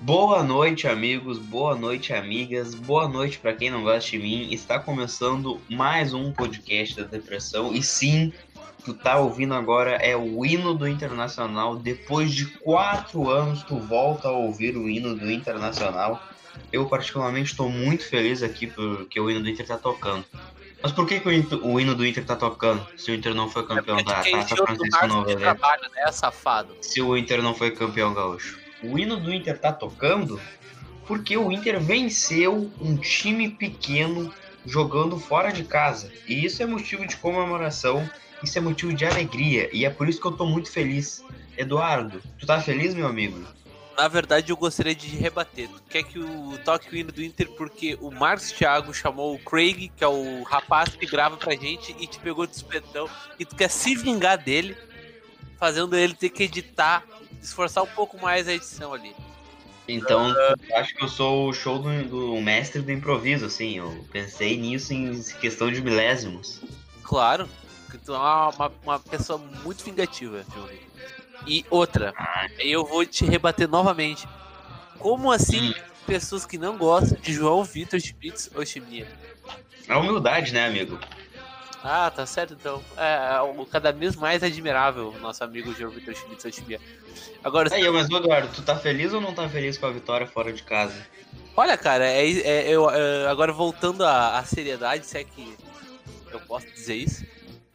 Boa noite, amigos. Boa noite, amigas. Boa noite para quem não gosta de mim. Está começando mais um podcast da depressão. E sim, tu tá ouvindo agora é o hino do Internacional. Depois de quatro anos, tu volta a ouvir o hino do Internacional. Eu, particularmente, estou muito feliz aqui porque o hino do Inter tá tocando. Mas por que, que o, hino do Inter tá tocando se o Inter não foi campeão é da Taça Francisco trabalho, né, safado? Se o Inter não foi campeão gaúcho. O hino do Inter tá tocando porque o Inter venceu um time pequeno jogando fora de casa. E isso é motivo de comemoração, isso é motivo de alegria. E é por isso que eu tô muito feliz. Eduardo, tu tá feliz, meu amigo? Na verdade, eu gostaria de rebater. Tu quer que o toque o hino do Inter porque o Marcos Thiago chamou o Craig, que é o rapaz que grava pra gente, e te pegou de espetão. E tu quer se vingar dele, fazendo ele ter que editar, esforçar um pouco mais a edição ali. Então, uh, acho que eu sou o show do, do, mestre do improviso, assim. Eu pensei nisso em questão de milésimos. Claro, que tu é uma, uma pessoa muito vingativa, Johnny. E outra, eu vou te rebater novamente. Como assim hum. pessoas que não gostam de João Vitor Spitz Oshimia? É humildade, né, amigo? Ah, tá certo então. É, é cada vez mais admirável o nosso amigo João Vitor Oshimia. Agora. Aí, mas Eduardo, tu tá feliz ou não tá feliz com a vitória fora de casa? Olha, cara, é, é eu, é, agora voltando à, à, seriedade, se é que eu posso dizer isso,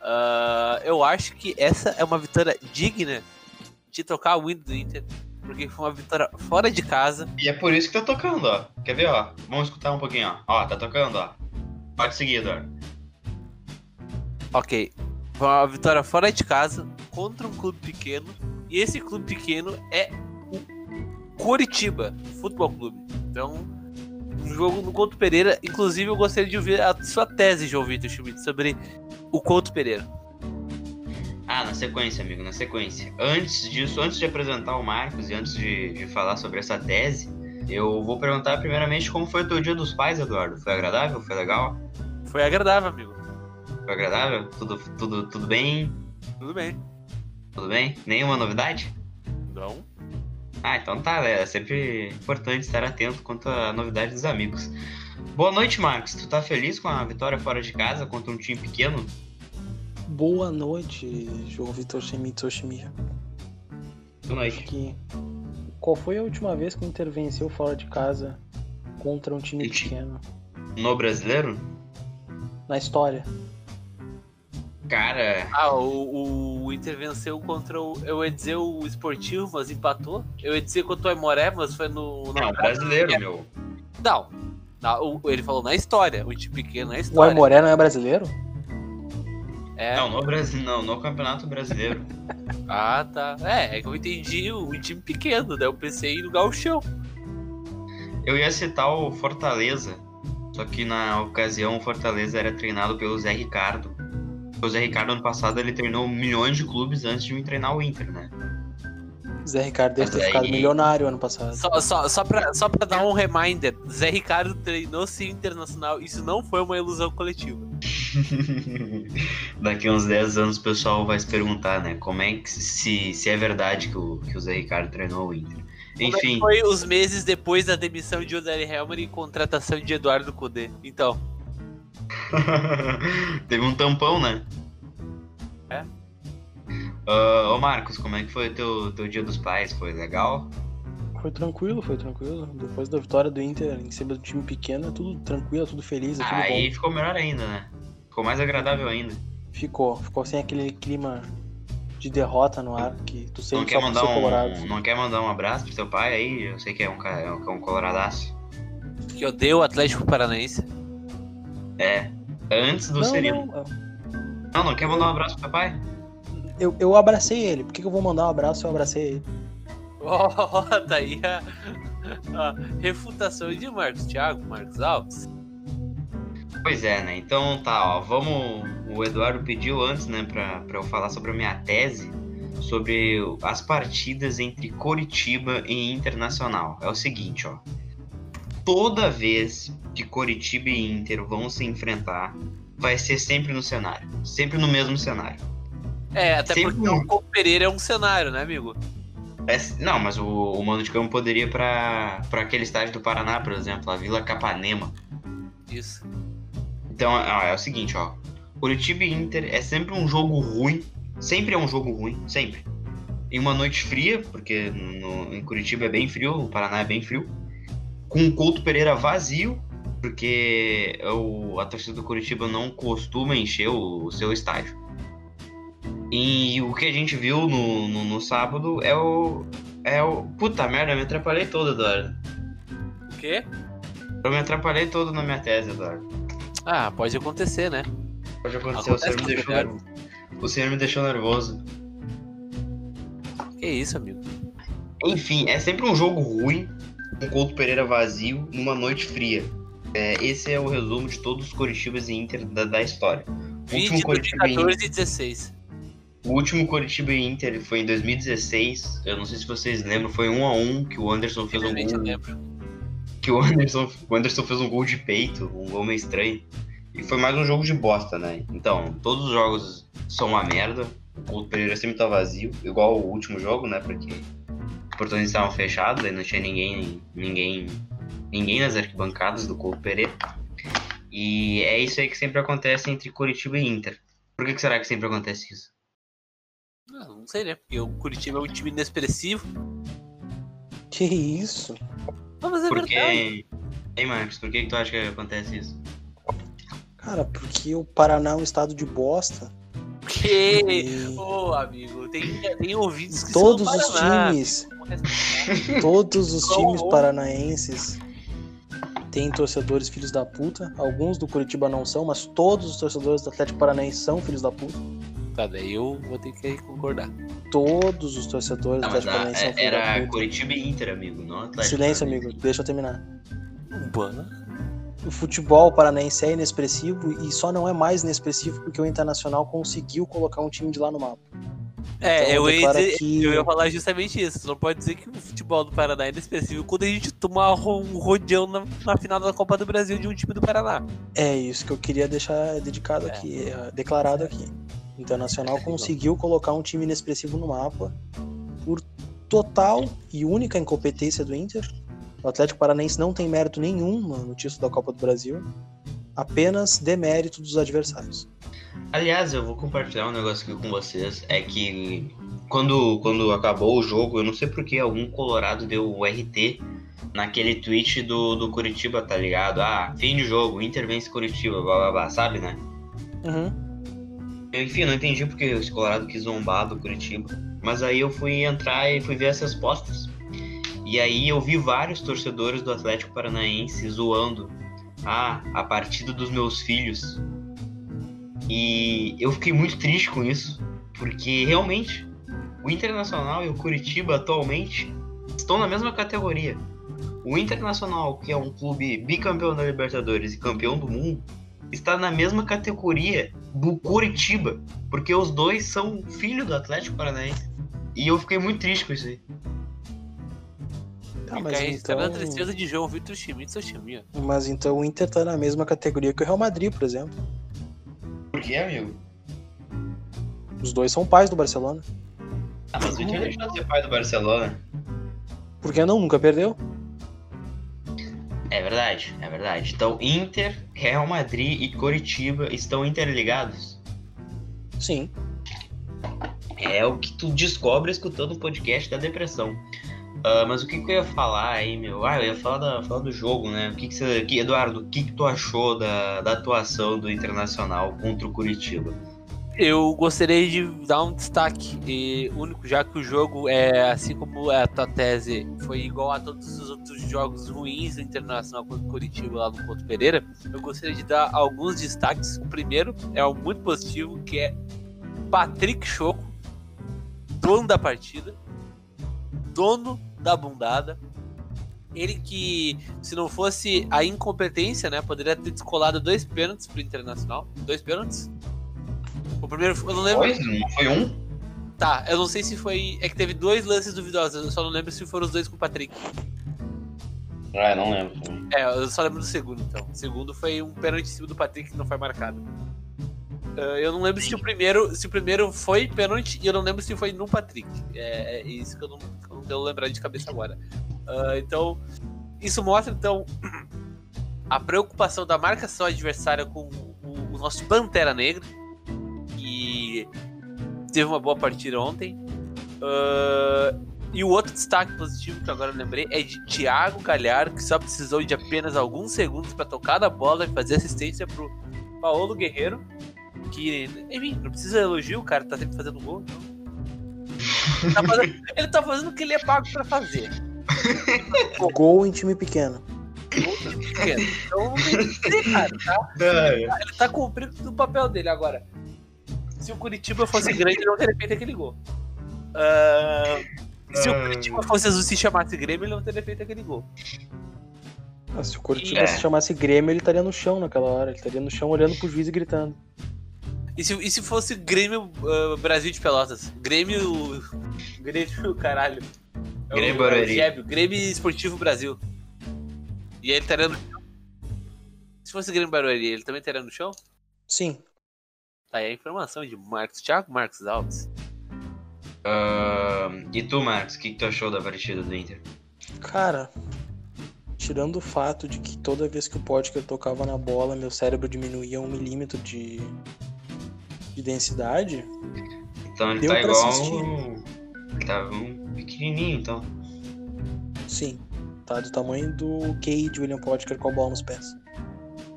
uh, eu acho que essa é uma vitória digna de tocar o win do Inter, porque foi uma vitória fora de casa. E é por isso que tá tocando, ó. Quer ver, ó? Vamos escutar um pouquinho, ó. Ó, tá tocando, ó. Pode seguir, Eduardo. Ok. Foi uma vitória fora de casa contra um clube pequeno. E esse clube pequeno é o Coritiba Futebol Clube. Então, um jogo no Couto Pereira. Inclusive, eu gostaria de ouvir a sua tese, João Vitor Schmidt, sobre o Couto Pereira. Ah, na sequência, amigo, na sequência. Antes disso, antes de apresentar o Marcos e antes de, de falar sobre essa tese, eu vou perguntar primeiramente como foi o teu dia dos pais, Eduardo. Foi agradável? Foi legal? Foi agradável, amigo. Foi agradável? Tudo, tudo, tudo bem? Tudo bem. Tudo bem? Nenhuma novidade? Não. Ah, então tá, é sempre importante estar atento quanto à novidade dos amigos. Boa noite, Marcos. Tu tá feliz com a vitória fora de casa contra um time pequeno? Boa noite, João Vitor Shemitsushimiya. Boa noite. Que... Qual foi a última vez que o Inter venceu fora de casa contra um time pequeno? No brasileiro? Na história. Cara. Ah, o, o Inter venceu contra o. Eu ia dizer o esportivo, mas empatou. Eu ia dizer contra o Aimoré, mas foi no. no não, brasileiro, é. meu. Não. não. Ele falou na história, o time pequeno na história. O Aimoré não é brasileiro? É. Não, no Brasil, não, no Campeonato Brasileiro. ah, tá. É, é que eu entendi o, o time pequeno, daí eu pensei no Gauchão. Eu ia citar o Fortaleza, só que na ocasião o Fortaleza era treinado pelo Zé Ricardo. O Zé Ricardo ano passado ele treinou milhões de clubes antes de me treinar o Inter, né? Zé Ricardo deve ter aí... ficado milionário ano passado. Só, só, só, pra, só pra dar um reminder, Zé Ricardo treinou sim internacional, isso não foi uma ilusão coletiva. Daqui uns 10 anos o pessoal vai se perguntar, né? Como é que se, se é verdade que o, que o Zé Ricardo treinou o Inter. Como Enfim. É foi os meses depois da demissão de Odair Helmer e contratação de Eduardo Cudê. Então. Teve um tampão, né? É. Uh, ô Marcos, como é que foi o teu, teu dia dos pais? Foi legal? Foi tranquilo, foi tranquilo. Depois da vitória do Inter em cima do time pequeno, é tudo tranquilo, é tudo feliz. É tudo Aí bom. ficou melhor ainda, né? Ficou mais agradável ainda. Ficou, ficou sem aquele clima de derrota no ar que tu sempre não quer mandar um, colorado. Não quer mandar um abraço pro teu pai aí? Eu sei que é um, é um, é um coloradaço. Que odeia o Atlético Paranaense. É, antes do não, Não. não, não quer mandar um abraço pro teu pai? Eu, eu abracei ele. Por que, que eu vou mandar um abraço se eu abracei ele? Oh, tá aí a, a refutação de Marcos Thiago, Marcos Alves. Pois é, né? Então tá, ó, vamos. O Eduardo pediu antes, né, pra, pra eu falar sobre a minha tese sobre as partidas entre Coritiba e Internacional. É o seguinte, ó. Toda vez que Coritiba e Inter vão se enfrentar, vai ser sempre no cenário. Sempre no mesmo cenário. É, até Sempre porque o Couto Pereira é um cenário, né, amigo? É, não, mas o, o mando de campo poderia ir pra, pra aquele estádio do Paraná, por exemplo, a Vila Capanema. Isso. Então, ó, é o seguinte, ó. Curitiba e Inter é sempre um jogo ruim. Sempre é um jogo ruim, sempre. Em uma noite fria, porque no, em Curitiba é bem frio, o Paraná é bem frio. Com o Couto Pereira vazio, porque o, a torcida do Curitiba não costuma encher o, o seu estádio. E o que a gente viu no, no, no, sábado é o. É o. Puta merda, eu me atrapalhei todo, Eduardo. O quê? Eu me atrapalhei todo na minha tese, Eduardo. Ah, pode acontecer, né? Pode acontecer, Acontece o senhor me deixou nervoso. O senhor me deixou nervoso. Que isso, amigo? Enfim, é sempre um jogo ruim, um Couto Pereira vazio, numa noite fria. É, esse é o resumo de todos os Corintibas e Inter da, da história. O último Coritiba 2014 e 16. O último Coritiba e Inter foi em 2016. Eu não sei se vocês lembram, foi um a um que o Anderson fez um gol. Que o Anderson, o Anderson fez um gol de peito, um gol meio estranho. E foi mais um jogo de bosta, né? Então, todos os jogos são uma merda. O Pereira sempre tá vazio, igual o último jogo, né? Porque portões estavam fechados, aí não tinha ninguém, ninguém, ninguém nas arquibancadas do Couto Pereira. E é isso aí que sempre acontece entre Curitiba e Inter. Por que, que será que sempre acontece isso? Não, ah, não sei, né? Porque o Curitiba é um time inexpressivo. Que isso? Não, mas é porque... verdade. Ei, Marcos, por que, que tu acha que acontece isso? Cara, porque o Paraná é um estado de bosta. Que? Ô, oh, amigo, tem, tem ouvidos que Todos são os times. Todos os times paranaenses têm torcedores filhos da puta. Alguns do Curitiba não são, mas todos os torcedores do Atlético Paranaense são filhos da puta. Tá, daí eu vou ter que concordar. Todos os torcedores não, do Atlético Paranaense são filhos da puta. Era Curitiba e Inter, amigo, não Atlético. Silêncio, amigo, deixa eu terminar. Bana o futebol paranaense é inexpressivo e só não é mais inexpressivo porque o Internacional conseguiu colocar um time de lá no mapa. É, então, eu, ia dizer, que... eu ia falar justamente isso. Você não pode dizer que o futebol do Paraná é inexpressivo quando a gente toma um rodeão na, na, final da Copa do Brasil de um time do Paraná. É isso que eu queria deixar dedicado é. aqui, é, declarado aqui. O Internacional é, conseguiu colocar um time inexpressivo no mapa por total e única incompetência do Inter o Atlético Paranaense não tem mérito nenhum no título da Copa do Brasil, apenas demérito dos adversários. Aliás, eu vou compartilhar um negócio aqui com vocês. É que quando, quando acabou o jogo, eu não sei porque algum colorado deu o RT naquele tweet do, do Curitiba, tá ligado? Ah, fim de jogo, Inter vence Curitiba, blá blá blá, sabe, né? Uhum. Enfim, não entendi porque o Colorado quis zombar do Curitiba. Mas aí eu fui entrar e fui ver as respostas. E aí eu vi vários torcedores do Atlético Paranaense zoando ah, a partida dos meus filhos. E eu fiquei muito triste com isso, porque realmente o Internacional e o Curitiba atualmente estão na mesma categoria. O Internacional, que é um clube bicampeão da Libertadores e campeão do mundo, está na mesma categoria do Curitiba, porque os dois são filhos do Atlético Paranaense. E eu fiquei muito triste com isso aí. Tá, mas então... na tristeza de João Vitor Schmidt, seu time. Mas então o Inter tá na mesma categoria que o Real Madrid, por exemplo. Por que, amigo? Os dois são pais do Barcelona. Ah, mas o Inter deixou de ser pai do Barcelona. Por que não? Nunca perdeu? É verdade, é verdade. Então, Inter, Real Madrid e Coritiba estão interligados? Sim. É o que tu descobre escutando o podcast da depressão. Uh, mas o que, que, eu ia falar aí, meu? Ah, eu ia falar, da, falar do jogo, né? O que, que você. Que, Eduardo, o que, que tu achou da, da atuação do Internacional contra o Curitiba? Eu gostaria de dar um destaque e único, já que o jogo é assim como é a tua tese foi igual a todos os outros jogos ruins do Internacional contra o Curitiba lá no Ponto Pereira. Eu gostaria de dar alguns destaques. O primeiro é um muito positivo, que é Patrick Choco, dono da partida, dono da bundada. Ele que, se não fosse a incompetência, né, poderia ter descolado dois pênaltis pro Internacional. Dois pênaltis? O primeiro, eu não lembro. Dois? Não foi um? Tá, eu não sei se foi. É que teve dois lances duvidosos, eu só não lembro se foram os dois com o Patrick. Ah, eu não lembro. É, eu só lembro do segundo, então. O segundo foi um pênalti em cima do Patrick que não foi marcado. Uh, eu não lembro se o primeiro, se o primeiro foi pênalti e eu não lembro se foi no Patrick. É, é isso que eu não, que eu não devo lembrar de cabeça agora. Uh, então, isso mostra então a preocupação da marcação adversária com o, o nosso Pantera Negra, que teve uma boa partida ontem. Uh, e o outro destaque positivo que agora lembrei é de Thiago Galhardo, que só precisou de apenas alguns segundos para tocar na bola e fazer assistência pro Paulo Guerreiro. Que, enfim, não precisa elogio, o cara tá sempre fazendo gol. Então. Tá fazendo, ele tá fazendo o que ele é pago para fazer. Gol em time pequeno. Gol em time pequeno. Então, não cara, tá? É. Ele tá cumprindo o papel dele agora. Se o Curitiba fosse grande, ele não teria feito aquele gol. Uh, se o Curitiba fosse azul se chamasse Grêmio, ele não teria feito aquele gol. Ah, se o Curitiba é. se chamasse Grêmio, ele estaria no chão naquela hora. Ele estaria no chão olhando pro juiz e gritando. E se, e se fosse Grêmio uh, Brasil de Pelotas? Grêmio. Grêmio, caralho. É Grêmio Barueri. É Grêmio Esportivo Brasil. E ele estaria no chão? Se fosse Grêmio Barueri, ele também estaria no chão? Sim. Tá aí a informação de Marcos Thiago Marcos Alves. Uh, e tu, Marcos, o que, que tu achou da partida do Inter? Cara, tirando o fato de que toda vez que o Potker tocava na bola, meu cérebro diminuía um milímetro de, de densidade. Então ele tá igual. Um... Ele tava um pequenininho, então. Sim, tá do tamanho do Cade William Potker com a bola nos pés.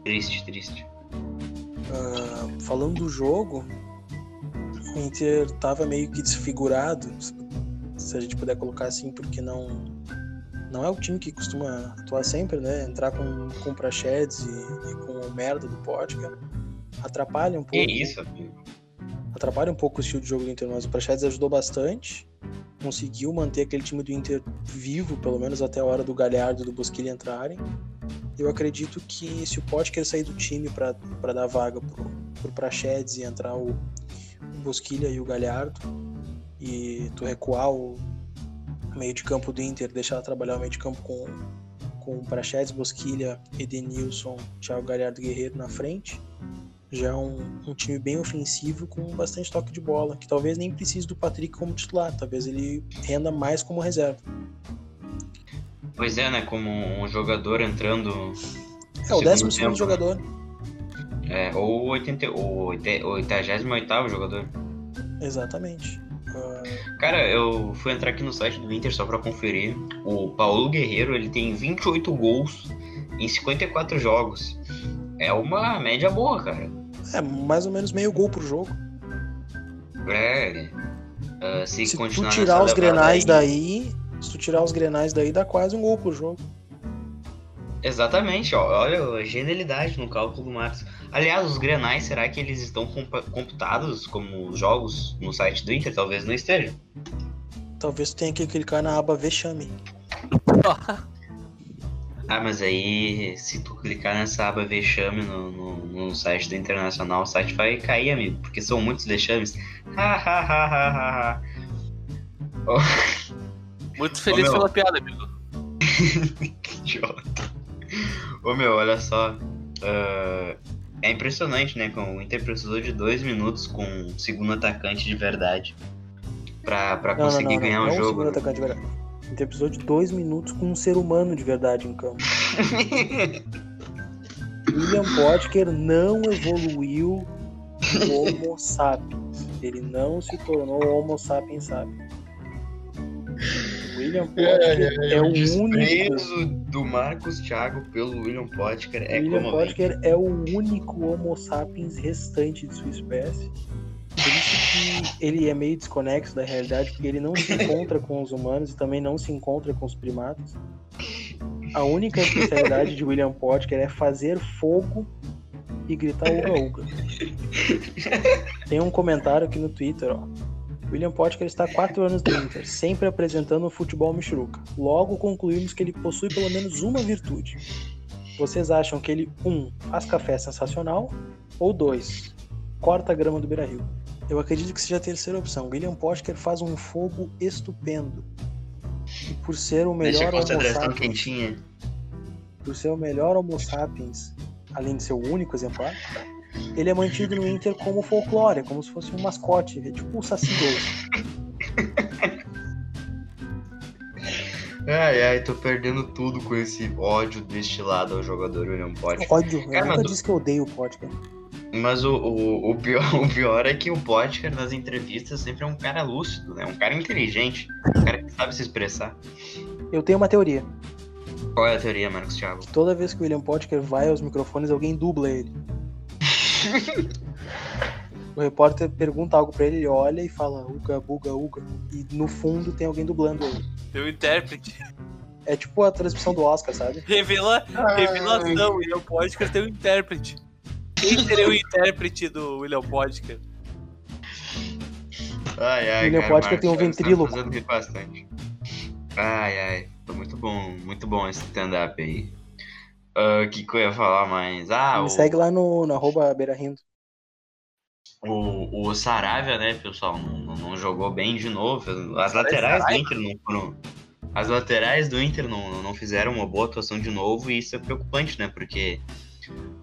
Triste, triste. Uh, falando do jogo, o Inter estava meio que desfigurado, se a gente puder colocar assim, porque não não é o time que costuma atuar sempre, né? Entrar com, com Prachedes e, e, com o merda do Pótica atrapalha um pouco. Que isso, amigo? Atrapalha um pouco o estilo de jogo do Inter, mas o Prachedes ajudou bastante. Conseguiu manter aquele time do Inter vivo, pelo menos até a hora do Galhardo e do Bosquilha entrarem. Eu acredito que se o Potker sair do time para dar vaga pro, pro Prachedes e entrar o, Bosquilha e o Galhardo e tu recuar o meio de campo do Inter, deixar trabalhar o meio de campo com, com Prachedes, Bosquilha, Edenilson, Thiago Galhardo Guerreiro na frente, já é um, um, time bem ofensivo com bastante toque de bola, que talvez nem precise do Patrick como titular, talvez ele renda mais como reserva. Pois é, né? Como um jogador entrando. É, o décimo segundo jogador. É, ou, 80, ou 88 jogador. Exatamente. Uh... Cara, eu fui entrar aqui no site do Inter só pra conferir. O Paulo Guerreiro ele tem 28 gols em 54 jogos. É uma média boa, cara. É, mais ou menos meio gol por jogo. É. Uh, se, se continuar tu tirar os grenais daí, se tu tirar os grenais daí, dá quase um gol por jogo. Exatamente, ó, olha a genialidade no cálculo do Marcos. Aliás, os grenais, será que eles estão computados como jogos no site do Inter? Talvez não esteja. Talvez tu tenha que clicar na aba Vexame. ah, mas aí, se tu clicar nessa aba Vexame no, no, no, site do Internacional, o site vai cair, amigo, porque são muitos vexames. Muito feliz pela piada, amigo. que idiota. Ô meu, olha só. Uh, é impressionante, né? Com o Inter precisou de dois minutos com um segundo atacante de verdade pra, pra não, conseguir não, não, ganhar o um jogo. segundo atacante de verdade. O Inter precisou de dois minutos com um ser humano de verdade em campo. William Potker não evoluiu o Homo sapiens. Ele não se tornou Homo sapiens sapiens. William Potker é, é, é o único. do Marcos Thiago pelo William Potker é William Potker é o único Homo sapiens restante de sua espécie. Isso que ele é meio desconexo da realidade, porque ele não se encontra com os humanos e também não se encontra com os primatas. A única especialidade de William Potker é fazer fogo e gritar uga uga. Tem um comentário aqui no Twitter, ó. William Potker está há quatro anos no Inter, sempre apresentando o futebol michuruca. Logo concluímos que ele possui pelo menos uma virtude. Vocês acham que ele, um, faz café sensacional, ou dois, corta a grama do Beira-Rio? Eu acredito que seja a terceira opção. William Potker faz um fogo estupendo. E por ser o melhor Homo sapiens, quentinha. por ser o melhor Homo sapiens, além de ser o único exemplar, ele é mantido no Inter como folclore, é como se fosse um mascote, é tipo o Saci Ai, ai, tô perdendo tudo com esse ódio destilado ao jogador William Potker. Ódio, eu Cara, nunca disse que eu odeio o Potker. Mas o, o, o, pior, o pior é que o Potker nas entrevistas sempre é um cara lúcido, né? Um cara inteligente, um cara que sabe se expressar. Eu tenho uma teoria. Qual é a teoria, Marcos Thiago? Toda vez que o William Potker vai aos microfones, alguém dubla ele. o repórter pergunta algo pra ele, ele olha e fala Uga, Buga, Uga. E no fundo tem alguém dublando ele. Tem um intérprete. É tipo a transmissão do Oscar, sabe? Revela, revelação, William Potker tem um intérprete. Quem seria o intérprete do William Potker? Ai, ai, William cara, Potker tem um ventríloco. Tá bastante. Ai, ai. Muito bom, muito bom esse stand-up aí. O uh, que, que eu ia falar mais? Ah, Me o... segue lá no, no arroba Beira Rindo. O, o Saravia, né, pessoal, não, não jogou bem de novo. As laterais do Inter não foram. As laterais do Inter não, não fizeram uma boa atuação de novo e isso é preocupante, né? Porque,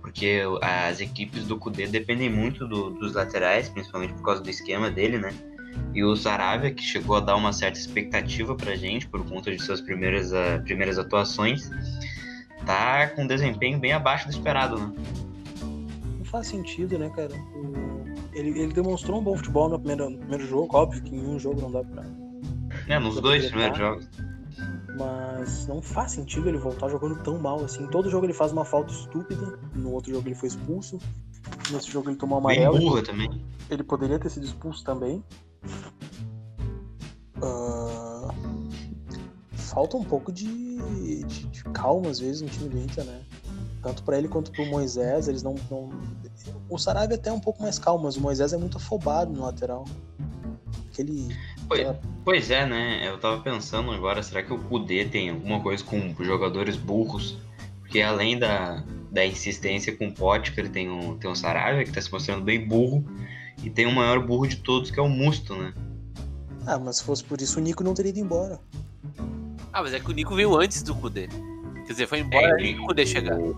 porque as equipes do Cudê dependem muito do, dos laterais, principalmente por causa do esquema dele, né? E o Saravia, que chegou a dar uma certa expectativa pra gente por conta de suas primeiras, uh, primeiras atuações, tá com um desempenho bem abaixo do esperado, né? Não faz sentido, né, cara? Ele, ele demonstrou um bom futebol no primeiro, no primeiro jogo, óbvio que em um jogo não dá pra. É, nos dois primeiros jogos. Mas não faz sentido ele voltar jogando tão mal assim. Todo jogo ele faz uma falta estúpida, no outro jogo ele foi expulso. Nesse jogo ele tomou amarelo. Bem burra também. Ele poderia ter sido expulso também. Uh, falta um pouco de, de, de, calma às vezes no time do Inter, né? Tanto para ele quanto pro Moisés, eles não, não. O Sarabia é até um pouco mais calmo, mas o Moisés é muito afobado no lateral. Aquele. Pois, pois é, né? Eu tava pensando agora, será que o Kudê tem alguma coisa com jogadores burros? Porque além da, da insistência com o Potker, tem um, tem um Sarabia que tá se mostrando bem burro. E tem o maior burro de todos, que é o Musto, né? Ah, mas se fosse por isso, o Nico não teria ido embora. Ah, mas é que o Nico veio antes do Kudê. Quer dizer, foi embora é, antes do Kudê chegar. O,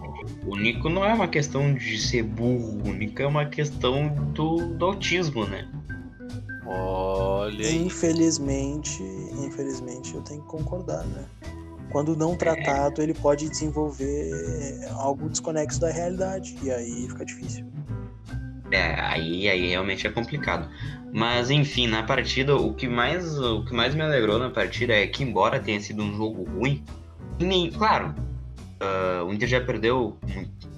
o, Nico não é uma questão de ser burro, o Nico é uma questão do, do autismo, né? Olha. Infelizmente, infelizmente eu tenho que concordar, né? Quando não tratado, ele pode desenvolver algo desconexo da realidade. E aí fica difícil. É, aí, aí realmente é complicado. Mas enfim, na partida, o que mais, o que mais me alegrou na partida é que, embora tenha sido um jogo ruim, nem, claro, uh, o Inter já perdeu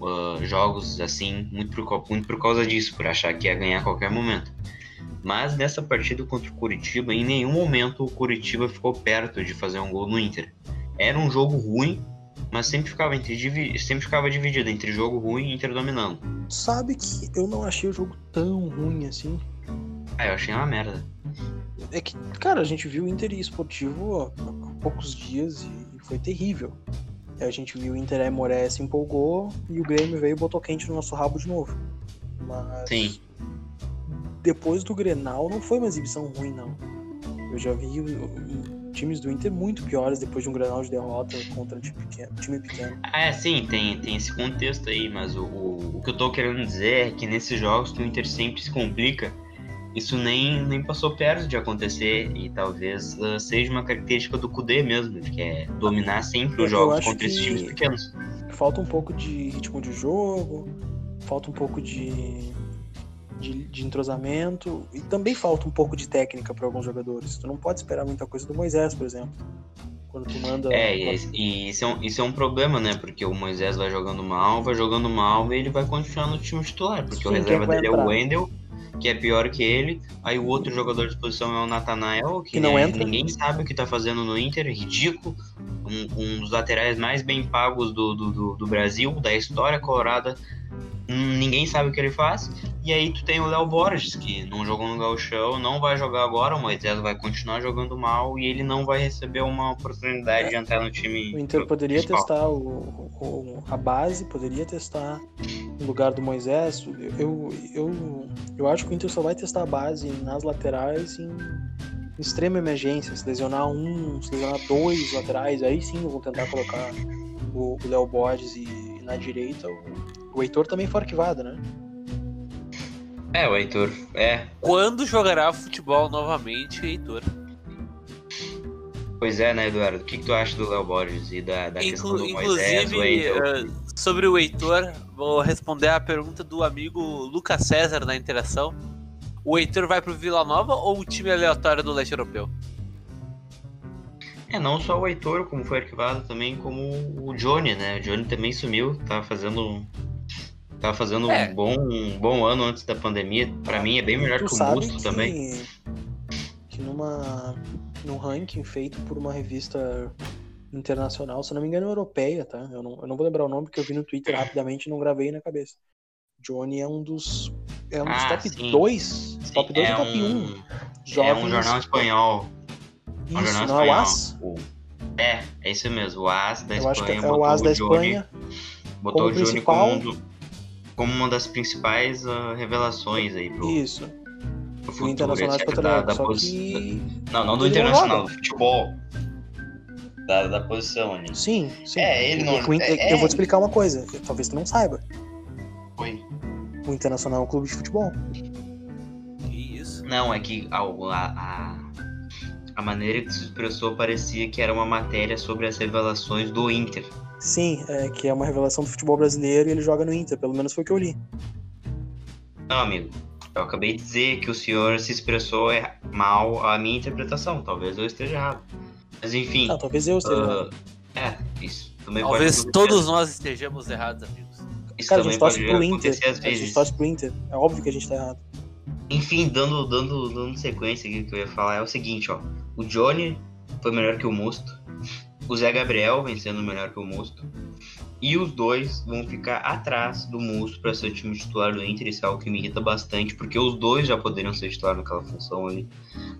uh, jogos assim muito por, muito por causa disso, por achar que ia ganhar a qualquer momento. Mas nessa partida contra o Curitiba, em nenhum momento o Curitiba ficou perto de fazer um gol no Inter. Era um jogo ruim, mas sempre ficava, entre, sempre ficava dividido entre jogo ruim e Inter dominando. Sabe que eu não achei o jogo tão ruim assim. Ah, eu achei uma merda. É que, cara, a gente viu o Inter esportivo há poucos dias e foi terrível. A gente viu o Inter e Moré se empolgou e o Grêmio veio e botou quente no nosso rabo de novo. Mas. Sim. Depois do Grenal não foi uma exibição ruim, não. Eu já vi times do Inter muito piores depois de um granal de derrota contra um time pequeno. Time pequeno. Ah, é, sim, tem, tem esse contexto aí, mas o, o, o, que eu tô querendo dizer é que nesses jogos que o Inter sempre se complica, isso nem, nem passou perto de acontecer e talvez uh, seja uma característica do Kudê mesmo, que é dominar sempre os jogos contra esses times pequenos. Falta um pouco de ritmo de jogo, falta um pouco de de, de entrosamento e também falta um pouco de técnica para alguns jogadores. Tu não pode esperar muita coisa do Moisés, por exemplo. Quando tu manda. É, e, isso é, um, isso é um problema, né? Porque o Moisés vai jogando mal, vai jogando mal e ele vai continuar no time titular. Porque Sim, o reserva dele entrar? é o Wendel, que é pior que ele. Aí o outro jogador de posição é o Natanael, que, que não é, entra. ninguém sabe o que tá fazendo no Inter, ridículo. Um, um dos laterais mais bem pagos do, do, do, do Brasil, da história colorada ninguém sabe o que ele faz. E aí tu tem o Léo Borges, que não jogou no Gauchão, não vai jogar agora, o Moisés vai continuar jogando mal e ele não vai receber uma oportunidade é. de entrar no time. O Inter poderia principal. testar o, o, a base, poderia testar no lugar do Moisés. Eu, eu, eu acho que o Inter só vai testar a base nas laterais em extrema emergência. Se lesionar um, se lesionar dois laterais, aí sim eu vou tentar colocar o Léo Borges e na direita o o Heitor também foi arquivado, né? É, o Heitor. É, Quando jogará futebol novamente, Heitor? pois é, né, Eduardo? O que, que tu acha do Léo Borges e da, da questão Inclu- do Moisés, inclusive, eh, sobre o Heitor, vou responder a pergunta do amigo Lucas César na interação. O Heitor vai pro Vila Nova ou o time aleatório do leste europeu? É, não só o Heitor, como foi arquivado também, como o Johnny, né? O Johnny também sumiu, tava fazendo. Tava fazendo É. um, bom, um bom ano antes da pandemia. Pra mim é bem melhor Tu que o Musto que, também. que numa num ranking feito por uma revista internacional, se não me engano, europeia, tá? Eu não, eu não vou lembrar o nome porque eu vi no Twitter rapidamente e não gravei na cabeça. Johnny é um dos é um dos Ah, top sim. 2, top 2 é e top 1 um, é jovens. um jornal espanhol. É um Isso, jornal não é o espanhol. As? O- É, é isso mesmo. O As da Eu acho que Espanha é o As da Johnny- Espanha. Botou como o Johnny principal. como, um do- como uma das principais ah, revelações aí pro, Isso. pro O futuro, Internacional etc, da, da Só posi- que. Não, não do internacional, do futebol. Da, da posição ali. Sim, sim. É, ele não- O Inter- é- Eu vou te explicar uma coisa, talvez tu não saiba. Foi. O Internacional é um clube de futebol. Que isso? Não, é que a, a, a, a maneira que se expressou parecia que era uma matéria sobre as revelações do Inter. Sim, é que é uma revelação do futebol brasileiro e ele joga no Inter, pelo menos foi o que eu li. Não, amigo. Eu acabei de dizer que o senhor se expressou er- mal a minha interpretação. Talvez eu esteja errado. Mas enfim. Ah, talvez eu esteja. errado. ah, é, isso. Também Talvez pode todos nós estejamos errados, amigos. Isso Cara, a gente torce pode pro Inter. A gente torce pro Inter. É óbvio que a gente tá errado. Enfim, dando, dando, dando sequência aqui que eu ia falar é o seguinte, ó. O Johnny foi melhor que o Musto. O Zé Gabriel vem sendo melhor que o Musto. E os dois vão ficar atrás do Musto para ser o time titular do Inter. Isso é algo que me irrita bastante, porque os dois já poderiam ser titular naquela função ali.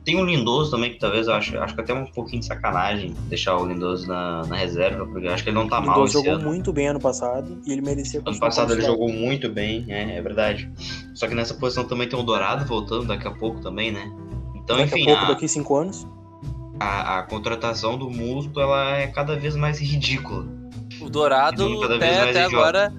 Tem o Lindoso também, que talvez eu acho, acho que até um pouquinho de sacanagem deixar o Lindoso na, na reserva, porque eu acho que ele não tá o mal esse jogou ano. muito bem ano passado e ele merecia Ano passado ele jogou muito bem, é, é verdade. Só que nessa posição também tem o Dourado voltando daqui a pouco também, né? Então, Daqui enfim, a pouco, a, daqui cinco anos. A, a contratação do Musto ela é cada vez mais ridícula. O Dourado, até, até idiota. agora,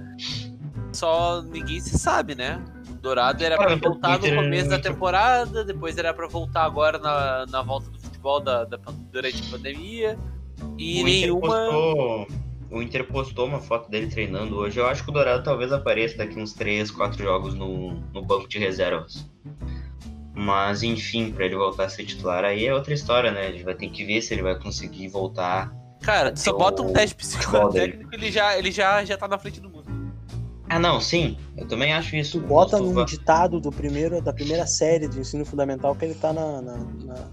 só ninguém se sabe, né? O Dourado era pra Cara, o voltar no Inter- começo da temporada, depois era pra voltar agora na, na volta do futebol da, da, durante a pandemia. E o, Inter nenhuma. postou, o Inter postou uma foto dele treinando hoje. Eu acho que o Dourado talvez apareça daqui uns 3, 4 jogos no, no banco de reservas. Mas enfim, pra ele voltar a ser titular aí é outra história, né? A gente vai ter que ver se ele vai conseguir voltar. Cara, só bota um teste psicotécnico ele já, ele já, já tá na frente do mundo. Ah, não, sim. Eu também acho isso. Tu bota num vai- ditado do primeiro, da primeira série do ensino fundamental que ele tá na, na, na,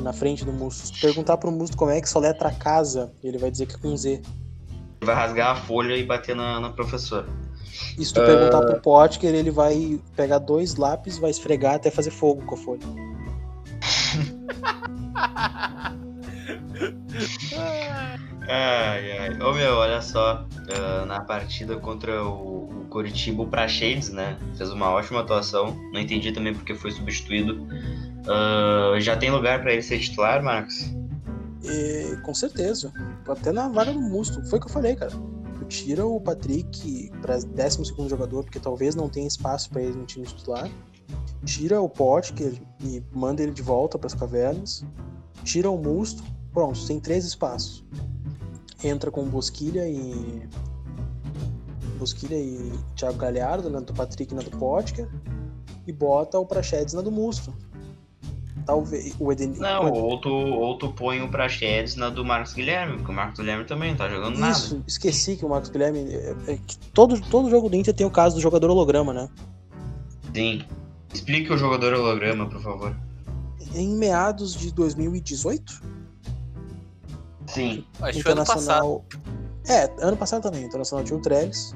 na frente do Musto. Se tu perguntar pro Musto como é que soletra casa, ele vai dizer que é com Z. vai rasgar a folha e bater na, na professora. E se tu perguntar pro Potker, ele vai pegar dois lápis, vai esfregar até fazer fogo com a folha. Ai, ai. Ô meu, olha só. ah, na partida contra o, o Coritiba, o Praxedes, né? Fez uma ótima atuação. Não entendi também porque foi substituído. Ah, já tem lugar pra ele ser titular, Marcos? E, com certeza. Até na vaga do Musto. Foi o que eu falei, cara. Tira o Patrick pra 12 jogador, porque talvez não tenha espaço pra ele no time titular. Tira o Potker e manda ele de volta pras cavernas. Tira o Musto. Pronto, tem três espaços. Entra com Bosquilha e. Bosquilha e Thiago Galhardo, na do Patrick e na do Potker. E bota o Praxedes na do Musto. Talvez. O Eden... Não, o ou tu, ou tu põe o Praxedes na do Marcos Guilherme, porque o Marcos Guilherme também não tá jogando nada. Isso, esqueci que o Marcos Guilherme. É, é que todo, todo jogo do Inter tem o caso do jogador holograma, né? Sim. Explique o jogador holograma, por favor. Em meados de 2018, Sim. Acho que foi ano passado. É, ano passado também. O Internacional tinha o Trellis.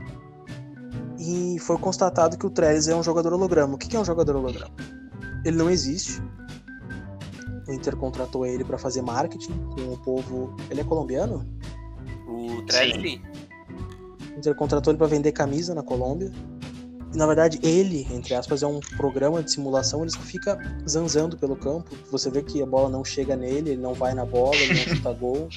E foi constatado que o Trellis é um jogador holograma. O que que é um jogador holograma? Ele não existe. O Inter contratou ele pra fazer marketing com o povo. Ele é colombiano? O sim. O Inter contratou ele pra vender camisa na Colômbia. na verdade, ele, entre aspas, é um programa de simulação, ele só fica zanzando pelo campo. Você vê que a bola não chega nele, ele não vai na bola, ele não chuta gol,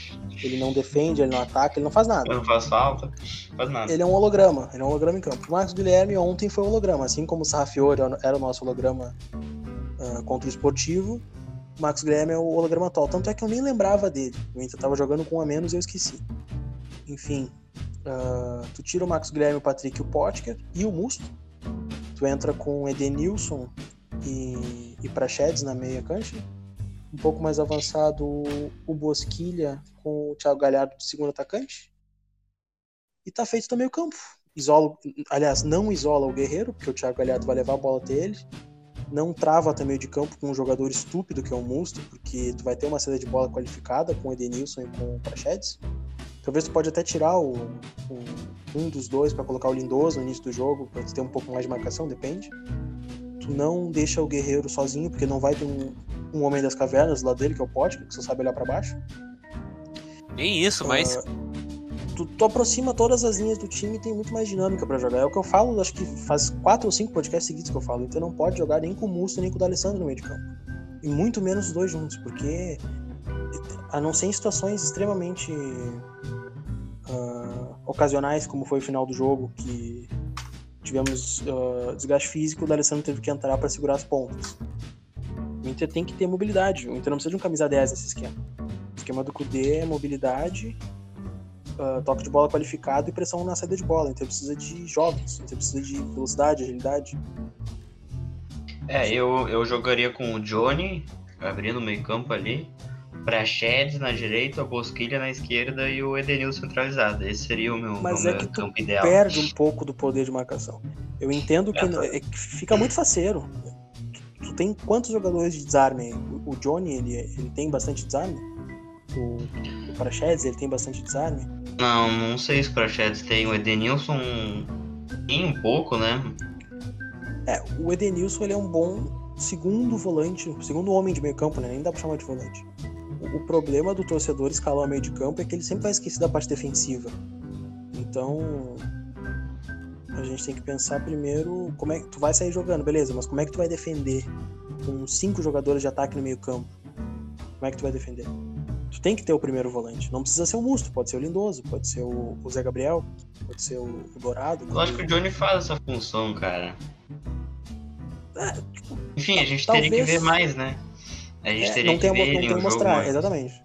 ele não defende, ele não ataca, ele não faz nada. Ele não faz falta, faz nada. Ele é um holograma, ele é um holograma em campo. O Marcos Guilherme ontem foi um holograma, assim como o Sarrafiore era o nosso holograma uh, contra o esportivo, o Marcos Guilherme é o holograma atual. Tanto é que eu nem lembrava dele. O Inter tava jogando com um a menos e eu esqueci. Enfim, uh, tu tira o Marcos Guilherme, o Patrick, o Potker e o Musto Tu entra com Edenilson e, e Prachedes na meia cancha. Um pouco mais avançado o Bosquilha com o Thiago Galhardo de segundo atacante. E tá feito também o campo. Isola, aliás, não isola o Guerreiro, porque o Thiago Galhardo vai levar a bola até ele. Não trava também de campo com um jogador estúpido que é o Musto, porque tu vai ter uma saída de bola qualificada com o Edenilson e com o Prachedes. Talvez tu pode até tirar o, o um dos dois para colocar o Lindoso no início do jogo, para ter um pouco mais de marcação, depende. Tu não deixa o Guerreiro sozinho, porque não vai ter um, um homem das cavernas lá dele, que é o Pote, que só sabe olhar para baixo. Nem isso, mas. Uh, tu, tu, aproxima todas as linhas do time e tem muito mais dinâmica para jogar. É o que eu falo, acho que faz quatro ou cinco podcasts seguidos que eu falo. Então não pode jogar nem com o Musto nem com o D'Alessandro no meio de campo. E muito menos os dois juntos, porque a não ser em situações extremamente uh, ocasionais, como foi o final do jogo, que tivemos uh, desgaste físico, o D'Alessandro teve que entrar para segurar as pontas. O Inter tem que ter mobilidade. O Inter não precisa de um camisa 10 nesse esquema. O esquema do Kudê é mobilidade, uh, toque de bola qualificado e pressão na saída de bola. O Inter precisa de jovens, o Inter precisa de velocidade, agilidade. É, eu, eu jogaria com o Johnny, abrindo o meio campo ali, Praxedes na direita, a Bosquilha na esquerda e o Edenilson centralizado. Esse seria o meu, Mas meu é que tu campo ideal. perde um pouco do poder de marcação. Eu entendo que, é, é que fica muito faceiro. Tu tem quantos jogadores de desarme? O Johnny, ele, ele tem bastante desarme? O, o Praxedes, ele tem bastante desarme? Não, não sei se o Praxedes tem. O Edenilson tem um pouco, né? É, o Edenilson ele é um bom segundo volante, segundo homem de meio campo, né? Nem dá pra chamar de volante o problema do torcedor escalar o meio de campo é que ele sempre vai esquecer da parte defensiva. Então, a gente tem que pensar primeiro como é que tu vai sair jogando, beleza, mas como é que tu vai defender com cinco jogadores de ataque no meio campo? Como é que tu vai defender? Tu tem que ter o primeiro volante. Não precisa ser o Musto, pode ser o Lindoso, pode ser o, o Zé Gabriel, pode ser o, o Dourado. Eu acho que o Johnny faz essa função, cara. É, tipo, Enfim, a gente talvez... teria que ver mais, né? A gente é, teria não que tem, ver não tem a mostrar, jogo, exatamente.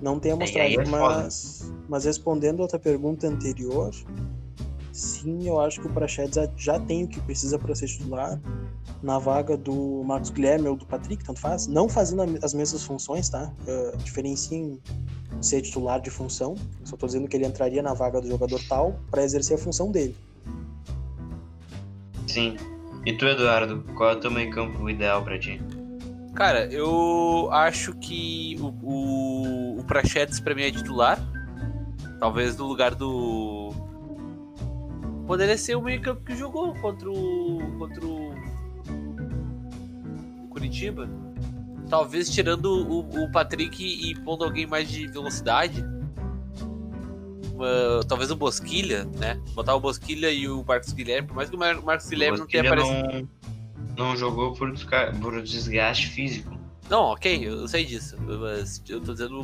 Não tem a mostrar, é mas, mas respondendo a outra pergunta anterior, sim, eu acho que o Prachedes já tem o que precisa para ser titular na vaga do Marcos Guilherme ou do Patrick, tanto faz. Não fazendo as mesmas funções, tá? Uh, diferenciem ser titular de função. Eu só tô dizendo que ele entraria na vaga do jogador tal para exercer a função dele. Sim. E tu, Eduardo, qual é o teu meio campo ideal para ti? Cara, eu acho que o, o, o Prachetes pra mim é titular. Talvez no lugar do. Poderia ser o meio campo que jogou contra o. contra o. o Curitiba. Talvez tirando o, o Patrick e pondo alguém mais de velocidade. Uh, talvez o Bosquilha, né? Botar o Bosquilha e o Marcos Guilherme, por mais que o Marcos Guilherme não tenha aparecido. Não não jogou por, por desgaste físico. Não, ok, eu sei disso. Mas eu tô dizendo.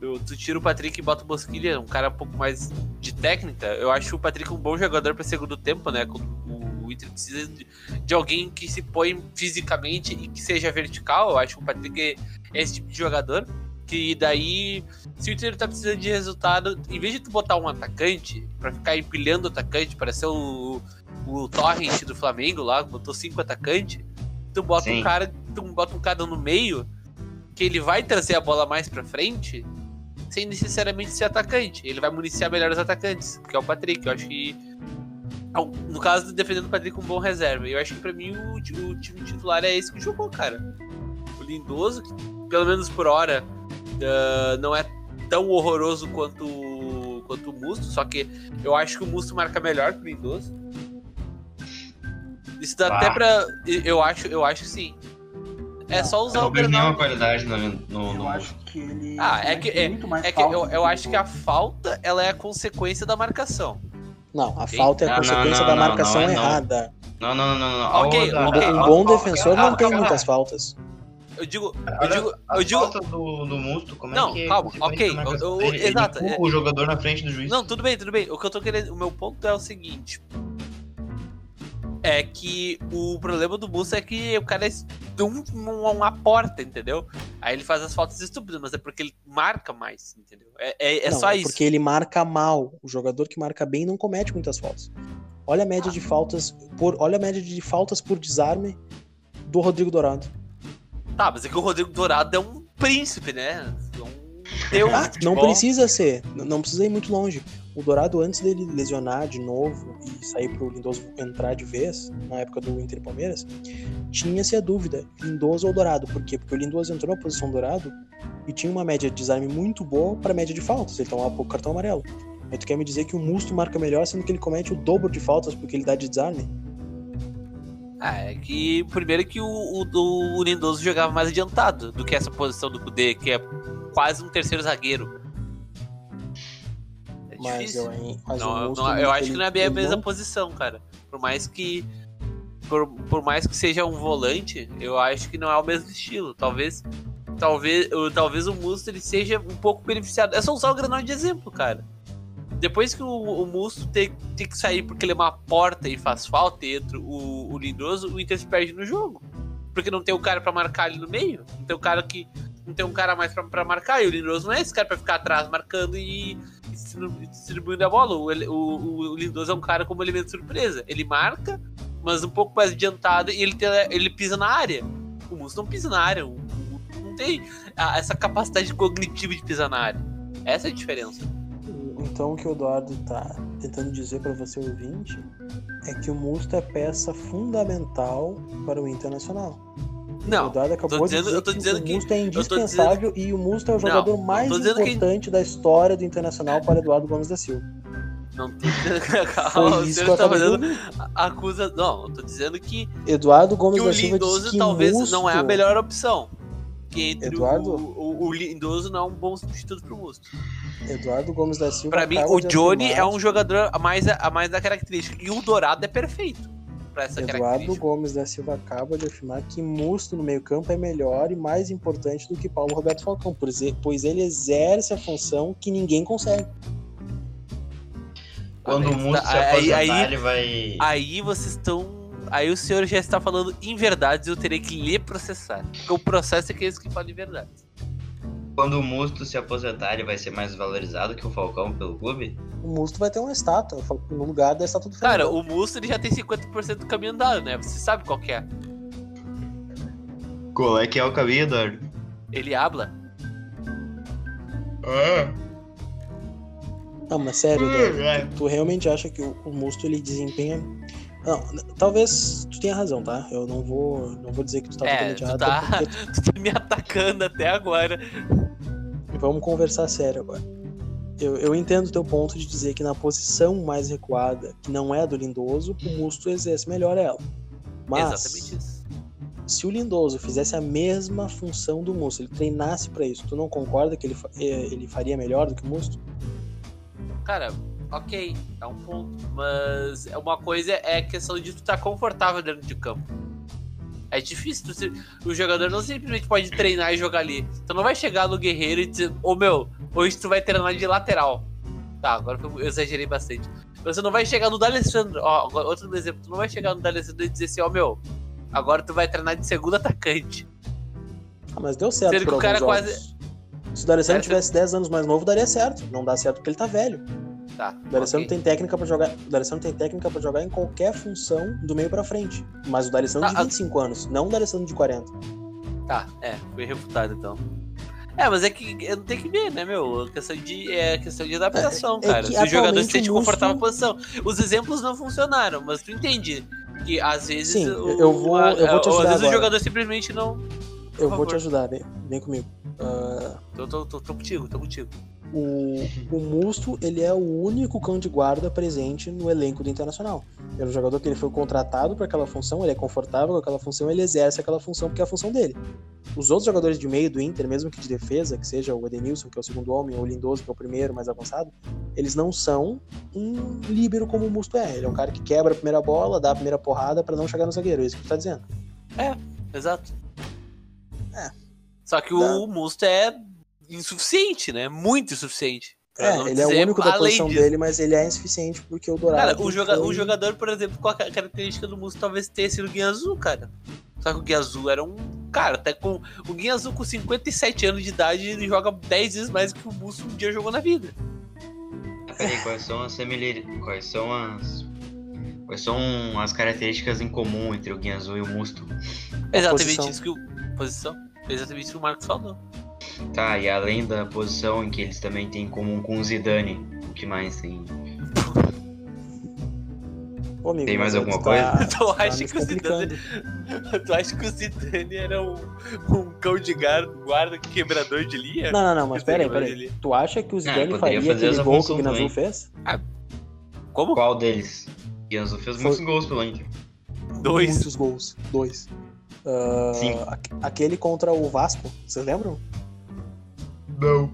Eu, tu tira o Patrick e bota o Bosquilha, um cara um pouco mais de técnica. Eu acho o Patrick um bom jogador para segundo tempo, né? O, o Inter precisa de, de, alguém que se põe fisicamente e que seja vertical. Eu acho que o Patrick é esse tipo de jogador. Que daí, se o Inter tá precisando de resultado, em vez de tu botar um atacante para ficar empilhando o atacante, para ser o o Torrent do Flamengo lá, botou cinco atacantes, tu bota Sim. um cara, tu bota um cara no meio que ele vai trazer a bola mais pra frente sem necessariamente ser atacante. Ele vai municiar melhor os atacantes, que é o Patrick. Eu acho que. No caso, defendendo o Patrick com um bom reserva. Eu acho que pra mim o, o, time titular é esse que jogou, cara. O Lindoso, que pelo menos por hora uh, não é tão horroroso quanto, quanto o Musto, só que eu acho que o Musto marca melhor que o Lindoso. Isso dá bah. até pra. Eu acho, eu acho que sim. É só usar o Bernal. nenhuma qualidade no, no, no... Eu acho que ele. Ah, é que, é, é que eu, eu acho que a falta ela é a consequência da marcação. Não, a falta é a consequência não, da marcação não, é errada. Não, não, não, não. Ok. Um olha, bom defensor não tem olha, muitas faltas. Eu digo, eu digo, eu digo. falta do, do Musto, como Não, é que calma, é ok, eu- eu- exato, é- o jogador na frente do juiz. Não, tudo bem, tudo bem. O que eu tô querendo. O meu ponto é o seguinte. É que o problema do Musso é que o cara é um, uma, porta, entendeu? Aí ele faz as faltas estúpidas, mas é porque ele marca mais, entendeu? É, é, é não, só é isso. porque ele marca mal. O jogador que marca bem não comete muitas faltas. Olha a média de faltas por, olha a média de faltas por desarme do Rodrigo Dourado. Tá, mas é que o Rodrigo Dourado é um príncipe, né? Ah, não precisa ser, não precisa ir muito longe. O Dourado, antes dele lesionar de novo e sair pro Lindoso entrar de vez, na época do Inter e Palmeiras, tinha-se a dúvida, Lindoso ou Dourado. Por quê? Porque o Lindoso entrou na posição Dourado e tinha uma média de desarme muito boa para média de faltas. Ele tomava pouco cartão amarelo. Aí tu quer me dizer que o Musto marca melhor, sendo que ele comete o dobro de faltas porque ele dá de desarme? Ah, é que primeiro que o, o, o Lindoso jogava mais adiantado do que essa posição do Kudê, que é quase um terceiro zagueiro. É Mas difícil. eu, mas Não, eu, não- eu acho ele- que não é bem a mesma não- posição, cara. Por mais que. Por, por mais que seja um volante, eu acho que não é o mesmo estilo. Talvez. Talvez, o- talvez o Musto ele seja um pouco beneficiado. É só usar o Granal de exemplo, cara. Depois que o, o Musto tem, tem que sair porque ele é uma porta e faz falta e entra o, o Lindoso, o Inter se perde no jogo. Porque não tem o cara pra marcar ali no meio. Não tem o cara que. Não tem um cara mais pra, pra marcar. E o Lindoso não é esse cara pra ficar atrás marcando e, e distribu- distribuindo a bola. O, o, o, Lindoso é um cara como elemento surpresa. Ele marca, mas um pouco mais adiantado e ele, tem, ele pisa na área. O Musto não pisa na área. O, o, não tem a- essa capacidade cognitiva de pisar na área. Essa é a diferença. Então o que o Eduardo tá tentando dizer para você ouvinte é que o Musto é peça fundamental para o Internacional. O Não, Eduardo acabou dizendo- de eu tô dizendo que, o Musto é tô dizendo indispensável e o Musto é o jogador não mais tô dizendo que- importante da história do Internacional para Eduardo Gomes da Silva. não tô dizendo Calma, o isso senhor que tá fazendo acusa. Não, eu tô dizendo que, Eduardo Gomes que o da Silva disse Lindoso talvez Musto, não é a melhor opção. Que entre Eduardo? o, o, o Lindoso não é um bom substituto pro Musto. Eduardo Gomes da Silva Pra mim, o de Johnny afirmar- é um jogador a mais, a mais da característica. E o Dourado é perfeito pra essa Eduardo característica. Gomes da Silva acaba de afirmar que Musto no meio-campo é melhor e mais importante do que Paulo Roberto Falcão, pois pois ele exerce a função que ninguém consegue. Quando o Musto se aí- aposentar, aí- ele vai. Aí vocês estão. Aí o senhor já está falando inverdades e eu terei que lhe processar. Porque o processo é que é esse que fala inverdades. Quando o Musto se aposentar, ele vai ser mais valorizado que o Falcão pelo clube? O Musto vai ter uma estátua no lugar da estátua do Cara, Fernandão. o Musto ele já tem 50% do caminho andado, né? Você sabe qual que é. Qual é que é o caminho, Eduardo? Ele habla. É. Não, mas sério, Eduardo, É. tu, tu realmente acha que o, o Musto ele desempenha. Não, talvez tu tenha razão, tá? Eu não vou, não vou dizer que tu tá É, totalmente errado, tá- porque Tu tá me atacando até agora. Vamos conversar sério agora. Eu, eu entendo o teu ponto de dizer que na posição mais recuada, que não é a do Lindoso, o Musto exerce melhor ela. Mas, Exatamente isso. se o Lindoso fizesse a mesma função do Musto, ele treinasse pra isso, tu não concorda que ele, eh, ele faria melhor do que o Musto? Cara, ok, é um ponto. Mas é uma coisa é a questão de tu estar confortável dentro de campo. É difícil. tu o jogador não simplesmente pode treinar e jogar ali. Tu não vai chegar no guerreiro e dizer, ô meu, hoje tu vai treinar de lateral. Tá, agora eu exagerei bastante. Você não vai chegar no D'Alessandro. Ó, outro exemplo, tu não vai chegar no D'Alessandro e dizer assim, ó meu, agora tu vai treinar de segundo atacante. Ah, mas deu certo Sendo que o cara quase-. Se o D'Alessandro tivesse 10 anos mais novo, daria certo. Não dá certo porque ele tá velho. Tá. O D'Alessandro ok. tem técnica para jogar. O D'Alessandro tem técnica para jogar em qualquer função do meio pra frente. Mas o D'Alessandro Tá, de 25 anos, não o D'Alessandro de 40. Tá, é, foi refutado então. É, mas é que eu não tem que ver, né, meu? A questão de, é questão de adaptação, É- é cara. que Se o jogador se sente o confortável na posição. Os exemplos não funcionaram, mas tu entende que às vezes. Sim, o, eu vou- a- eu vou te Às ajudar vezes o agora. jogador simplesmente não. Eu Por vou te favor. ajudar, vem, vem comigo. Ah, Tô, tô, tô, tô contigo, tô contigo. O, o Musto, ele é o único cão de guarda presente no elenco do Internacional. Ele é um jogador que ele foi contratado para aquela função, ele é confortável com aquela função, ele exerce aquela função porque é a função dele. Os outros jogadores de meio do Inter, mesmo que de defesa, que seja o Edenilson, que é o segundo homem, ou o Lindoso, que é o primeiro, mais avançado, eles não são um líbero como o Musto é. Ele é um cara que quebra a primeira bola, dá a primeira porrada para não chegar no zagueiro. É isso que tu tá dizendo. É, exato. É. Só que o Musto é insuficiente, né? Muito insuficiente. É, ele é o único da posição disso. dele, mas ele é insuficiente porque o Dourado. Cara, o, joga- foi- o jogador, por exemplo, com a ca- característica do Musto talvez tenha sido o Guia Azul, cara. Só que o Guia Azul era um. Cara, até com. O Guia Azul com 57 anos de idade, ele joga 10 vezes mais que o Musto um dia jogou na vida. Ah, Peraí, quais são as semelhanças? Quais são as. Quais são as características em comum entre o Guianzu e o Musto? Exatamente posição. isso que o. Posição? Exatamente isso que o Marcos falou. Tá, e além da posição em que eles também têm em comum com o Zidane, o que mais tem? Ô, amigo, Tem mais alguma tu coisa? Tu tá acha nos que o Zidane. Tu acha que o Zidane era um, um cão de guarda, guarda quebrador de linha? Não, não, não, mas peraí, peraí. Tu acha que o Zidane poderia faria aquele gol que o também. fez? Como? Qual deles? Guianzu fez Foi- muitos gols pelo Inter. Dois. Muitos gols. Dois. Ah, Sim. aque- aquele contra o Vasco, vocês lembram? Não.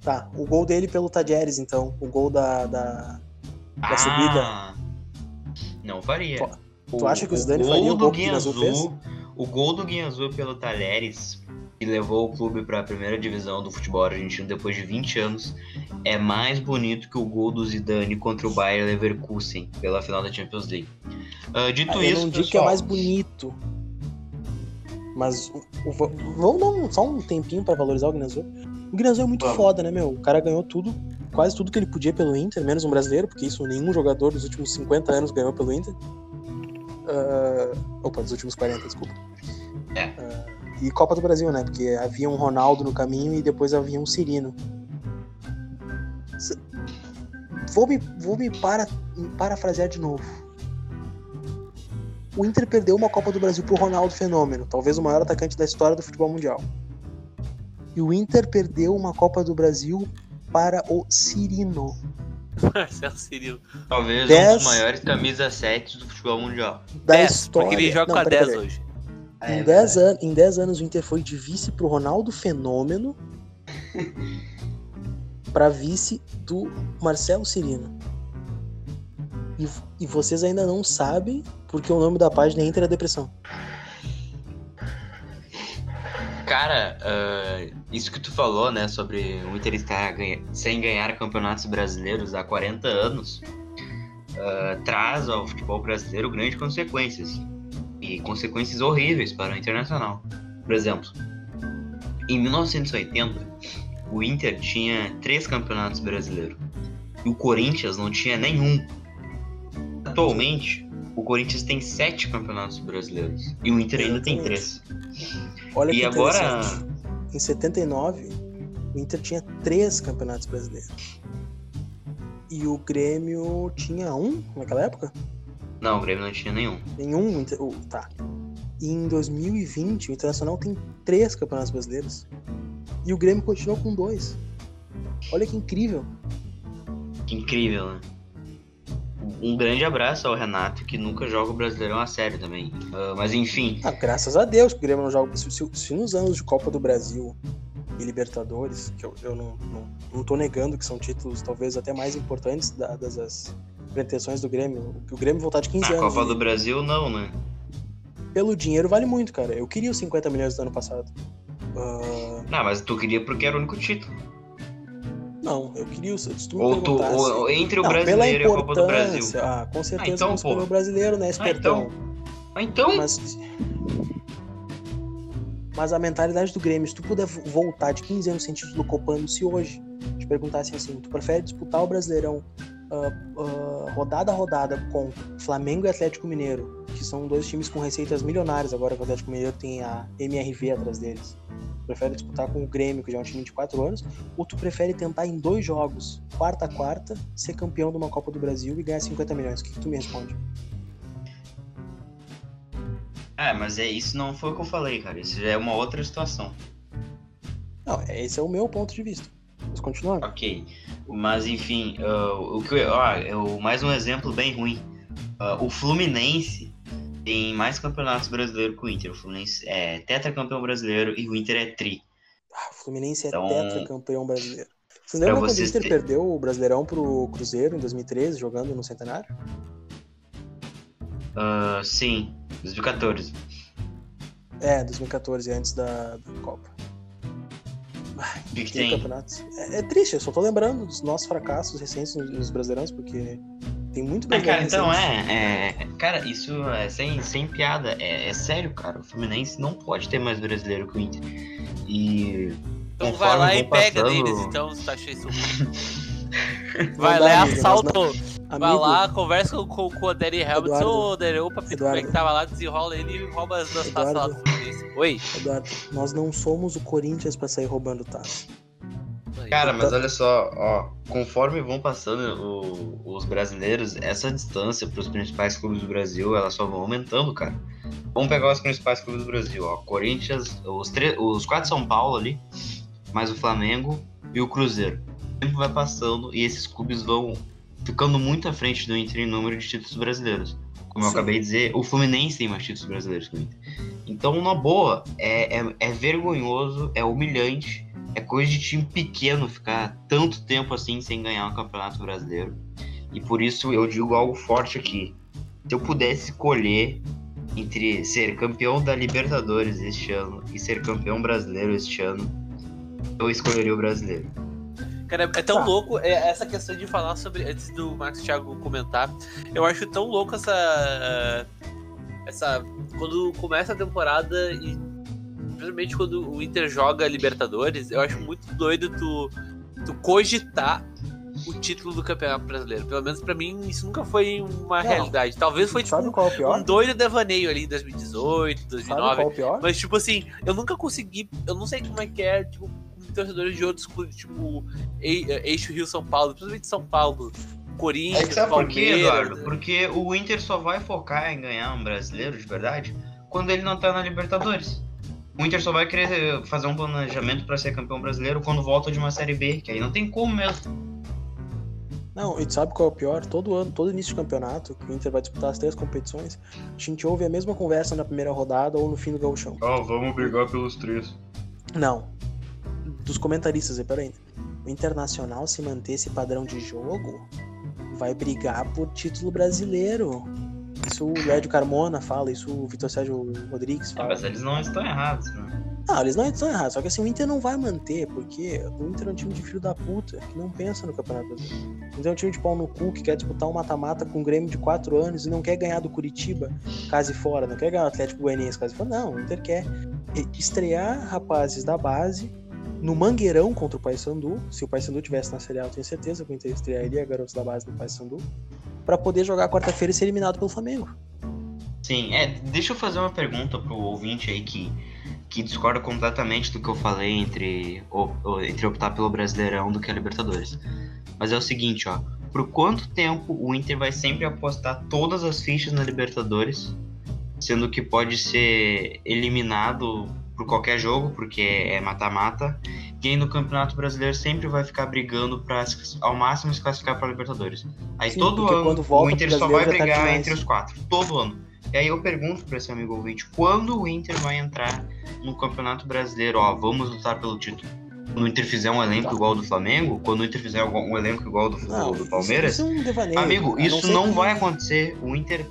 Tá, o gol dele pelo Tadieres, então. O gol da. da... Da subida. Ah, Não faria. Tu- tu acha que o Zidane faria o do gol que o Guianzu Guianzu, O gol do Guianzu pelo Talheres, que levou o clube para a primeira divisão do futebol argentino depois de 20 anos, é mais bonito que o gol do Zidane contra o Bayer Leverkusen pela final da Champions League. Ah, dito eu isso, não digo que é pessoal, mais bonito. Mas o, o- vamos dar um- só um tempinho pra valorizar o Guinazul. O Guinazul é muito Vamos. foda, né, meu? O cara ganhou tudo, quase tudo que ele podia pelo Inter, menos um brasileiro, porque isso nenhum jogador dos últimos 50 anos ganhou pelo Inter. Ah, opa, dos últimos 40, desculpa. É. Ah, e Copa do Brasil, né? Porque havia um Ronaldo no caminho e depois havia um Cirino. Vou me, vou me, para, me parafrasear de novo. O Inter perdeu uma Copa do Brasil pro Ronaldo Fenômeno, talvez o maior atacante da história do futebol mundial. E o Inter perdeu uma Copa do Brasil para o Cirino. Marcelo Cirilo. talvez um Dez- dos maiores camisa 7 do futebol mundial. Da 10, história. porque ele joga Não, com a peraí, 10 peraí. hoje. É, Em 10, an em 10 anos o Inter foi de vice pro Ronaldo Fenômeno para vice do Marcelo Cirino. E, e vocês ainda não sabem porque o nome da página é Inter é Depressão. Cara, ah, isso que tu falou, né, sobre o Inter estar ganha- sem ganhar campeonatos brasileiros há 40 anos, ah, traz ao futebol brasileiro grandes consequências. E consequências horríveis para o Internacional. Por exemplo, em 1980, o Inter tinha três campeonatos brasileiros. E o Corinthians não tinha nenhum. Atualmente, o Corinthians tem sete campeonatos brasileiros. E o Inter ainda tem três. Olha E que agora. Em 79, o Inter tinha três campeonatos brasileiros. E o Grêmio tinha um naquela época? Não, o Grêmio não tinha nenhum. Nenhum. Tá. E em 2020, o Internacional tem três campeonatos brasileiros. E o Grêmio continua com dois. Olha que incrível. Que incrível, né? Um grande abraço ao Renato, que nunca joga o Brasileirão a sério também. Ah, mas enfim, Ah, graças a Deus que o Grêmio não joga. Se, se- se nos anos de Copa do Brasil e Libertadores, que eu, eu não, não, não tô negando que são títulos talvez até mais importantes dadas as pretensões do Grêmio. Que o Grêmio voltar de 15 na anos. Copa do Brasil não, né? Pelo dinheiro vale muito, cara. Eu queria os 50 milhões do ano passado. Ah, Não, mas tu queria porque era o único título. Não, eu queria. Se tu me Ou, tu, perguntasse- ou- entre o Não, brasileiro e a Copa do Brasil. Ah, com certeza então, escolher pô. o brasileiro, né, Ah, espertão. Ah, então, Mas. Mas a mentalidade do Grêmio, se tu puder vo- voltar de 15 anos sem título copando, se hoje te perguntassem assim, tu prefere disputar o Brasileirão ah, rodada a rodada com Flamengo e Atlético Mineiro, que são dois times com receitas milionárias agora que o Atlético Mineiro tem a MRV atrás deles. Tu prefere disputar com o Grêmio, que já é um time de 4 anos, ou tu prefere tentar em dois jogos, quarta a quarta, ser campeão de uma Copa do Brasil e ganhar 50 milhões? O que, que tu me responde? É, mas é, isso não foi o que eu falei, cara. Isso já é uma outra situação. Não, esse é o meu ponto de vista. Mas continuando. Ok. Mas enfim, uh, o que ó, eu, mais um exemplo bem ruim. Uh, o Fluminense tem mais campeonatos brasileiros que o Inter. O Fluminense é tetracampeão brasileiro e o Inter é tri. Ah, o Fluminense é Então, tetracampeão brasileiro. Você lembra quando o Inter te- perdeu o Brasileirão pro Cruzeiro em 2013, jogando no Centenário? Uh, sim, 2014. É, 2014, antes da, da Copa. O que, que tem campeonatos. É, é triste, eu só tô lembrando dos nossos fracassos recentes nos, Brasileirões, porque tem muito Ah, cara, brasileiro então recente. é, é. Cara, isso é sem, sem piada. É, é sério, cara. O Fluminense não pode ter mais brasileiro que o Inter. E. Então conforme vai lá e vão pega passando- deles, então, se tu acha isso Vai lá, nós assalta. Vai lá, conversa com, com, com o Danny Helmets. Ô, Danny, opa, Pedro, como é que tava lá? Desenrola ele e rouba as duas taças lá do. Fluminense. Oi. Eduardo, nós não somos o Corinthians pra sair roubando taça. Cara, mas olha só, ó, conforme vão passando o- os brasileiros, essa distância para os principais clubes do Brasil, ela só vão aumentando, cara. Vamos pegar os principais clubes do Brasil, ó, Corinthians, os, os quatro São Paulo ali, mais o Flamengo e o Cruzeiro. O tempo vai passando e esses clubes vão ficando muito à frente do Inter em número de títulos brasileiros. Como eu Sim. acabei de dizer, o Fluminense tem mais títulos brasileiros que o Inter. Então, na boa, é, é, é vergonhoso, é humilhante, é coisa de time pequeno ficar tanto tempo assim sem ganhar um campeonato brasileiro. E por isso eu digo algo forte aqui. Se eu pudesse escolher entre ser campeão da Libertadores este ano e ser campeão brasileiro este ano, eu escolheria o brasileiro. Cara, é tão Tá. louco é, essa questão de falar sobre. Antes do Marcos Thiago comentar, eu acho tão louco essa. Essa. Quando começa a temporada e. Principalmente quando o Inter joga Libertadores, eu acho muito doido tu, tu cogitar o título do Campeonato Brasileiro. Pelo menos pra mim, isso nunca foi uma Não. realidade. Talvez foi tipo é o pior? um doido devaneio ali em 2018, Sabe 2009. qual é o pior? Mas, tipo assim, eu nunca consegui. Eu não sei como é que é, tipo, torcedores de outros clubes, tipo, Ei- Eixo Rio São Paulo, principalmente São Paulo, Corinthians, É sabe por quê, Palmeiras. Eduardo? Porque o Inter só vai focar em ganhar um brasileiro de verdade quando ele não tá na Libertadores. O Inter só vai querer fazer um planejamento para ser campeão brasileiro quando volta de uma Série B, que aí não tem como mesmo. Não, e tu sabe qual é o pior? Todo ano, todo início de campeonato, que o Inter vai disputar as três competições, a gente ouve a mesma conversa na primeira rodada ou no fim do gauchão. Ó, vamos brigar pelos três. Não. Dos comentaristas aí, peraí. O Internacional, se manter esse padrão de jogo, vai brigar por título brasileiro. Isso o Lédio Carmona fala, isso o Vitor Sérgio Rodrigues Ah, fala. mas eles não estão errados, né? Não, eles não estão errados, só que assim, o Inter não vai manter, porque o Inter é um time de filho da puta, que não pensa no Campeonato Brasileiro. O Inter é um time de pau no cu, que quer disputar um mata-mata com um Grêmio de 4 anos e não quer ganhar do Curitiba, casa e fora, não quer ganhar o Atlético Goianiense, casa e fora. Não, o Inter quer estrear rapazes da base no Mangueirão contra o Paysandu. Se o Paysandu tivesse na Série A, eu tenho certeza que o Inter estrearia garotos da base do Paysandu, pra poder jogar quarta-feira e ser eliminado pelo Flamengo. Sim, é, deixa eu fazer uma pergunta pro ouvinte aí que, que discorda completamente do que eu falei entre, o- entre optar pelo Brasileirão do que a Libertadores. Mas é o seguinte, ó. Por quanto tempo o Inter vai sempre apostar todas as fichas na Libertadores, sendo que pode ser eliminado por qualquer jogo, porque é mata-mata, e aí no Campeonato Brasileiro sempre vai ficar brigando para ao máximo se classificar para Libertadores. Aí Sim, todo ano o Inter só vai tá brigar demais. entre os quatro, todo ano. E aí eu pergunto para esse amigo ouvinte, quando o Inter vai entrar no Campeonato Brasileiro? Ó, vamos lutar pelo título. Quando o Inter fizer um elenco Tá. igual ao do Flamengo, quando o Inter fizer um elenco igual ao do, Não, do Palmeiras, Isso, é um devaneio. amigo, isso não que- vai acontecer. O Inter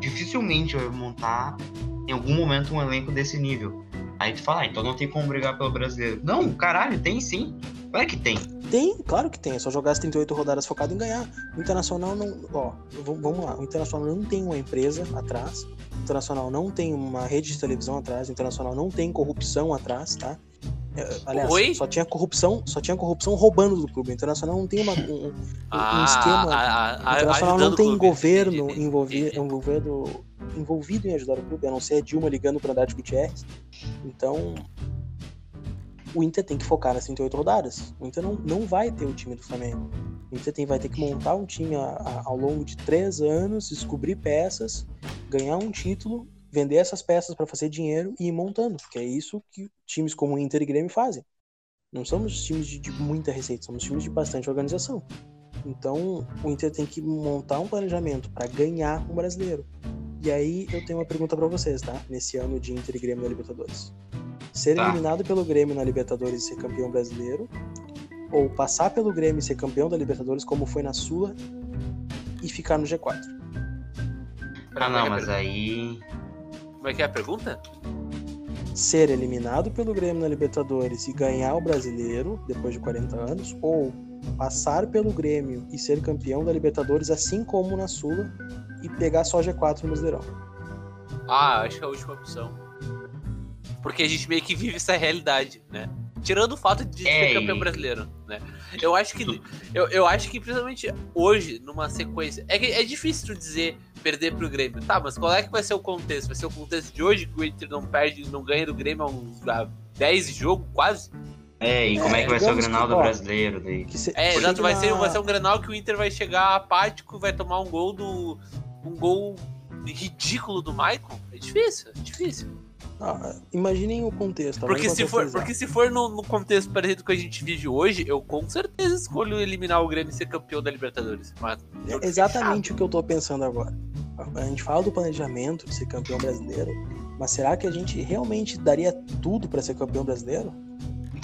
dificilmente vai montar em algum momento um elenco desse nível. Aí tu fala, ah, então não tem como brigar pelo brasileiro. Não, caralho, tem sim. Claro que tem. Tem, claro que tem. É só jogar as 38 rodadas focado em ganhar. O Internacional não. Ó, vamos lá. O Internacional não tem uma empresa atrás. O Internacional não tem uma rede de televisão atrás. O Internacional não tem corrupção atrás, tá? É, Aliás, Oi? só tinha corrupção, só tinha corrupção roubando do clube. O Internacional não tem uma, um, um- Ah, esquema- a- a- a- o Internacional não tem governo Entendi, envolvi- entendi. Envolvido, em ajudar o clube, a não ser a Dilma ligando para Andrade Gutierrez. Então, o Inter tem que focar nas 38 rodadas. O Inter não, não vai ter o time do Flamengo. O Inter tem, vai ter que montar um time a- a- ao longo de três anos, descobrir peças, ganhar um título, vender essas peças para fazer dinheiro e ir montando. Porque é isso que times como o Inter e Grêmio fazem. Não somos times de, de muita receita, somos times de bastante organização. Então, o Inter tem que montar um planejamento para ganhar um brasileiro. E aí eu tenho uma pergunta para vocês, tá? Nesse ano de Inter e Grêmio na Libertadores. Ser Tá. eliminado pelo Grêmio na Libertadores e ser campeão brasileiro, ou passar pelo Grêmio e ser campeão da Libertadores, como foi na Sula, e ficar no G4. Ah, não, mas aí. Como é que é a pergunta? Ser eliminado pelo Grêmio na Libertadores e ganhar o brasileiro depois de 40 anos, ou passar pelo Grêmio e ser campeão da Libertadores, assim como na Sula, e pegar só G4 no Brasileirão. Ah, acho que é a última opção. Porque a gente meio que vive essa realidade, né? Tirando o fato de É, ser campeão brasileiro, né? Eu acho que eu, eu acho que principalmente hoje, numa sequência, é que é difícil tu dizer perder pro Grêmio. Tá, mas qual é que vai ser o contexto? Vai ser o contexto de hoje que o Inter não perde, não ganha do Grêmio há uns há 10 jogos, quase? É, e como é, É, que vai ser o Grenal do brasileiro daí? Que se- É, exato, vai ser, vai ser um Grenal que o Inter vai chegar apático, vai tomar um gol do um gol ridículo do Maicon. É difícil, é difícil. Ah, imaginem o contexto. tá? Porque se, for, porque se for no, no contexto parecido que a gente vive hoje, eu com certeza escolho eliminar o Grêmio e ser campeão da Libertadores. Mas, É exatamente o que eu tô pensando agora. A gente fala do planejamento de ser campeão brasileiro, mas será que a gente realmente daria tudo pra ser campeão brasileiro?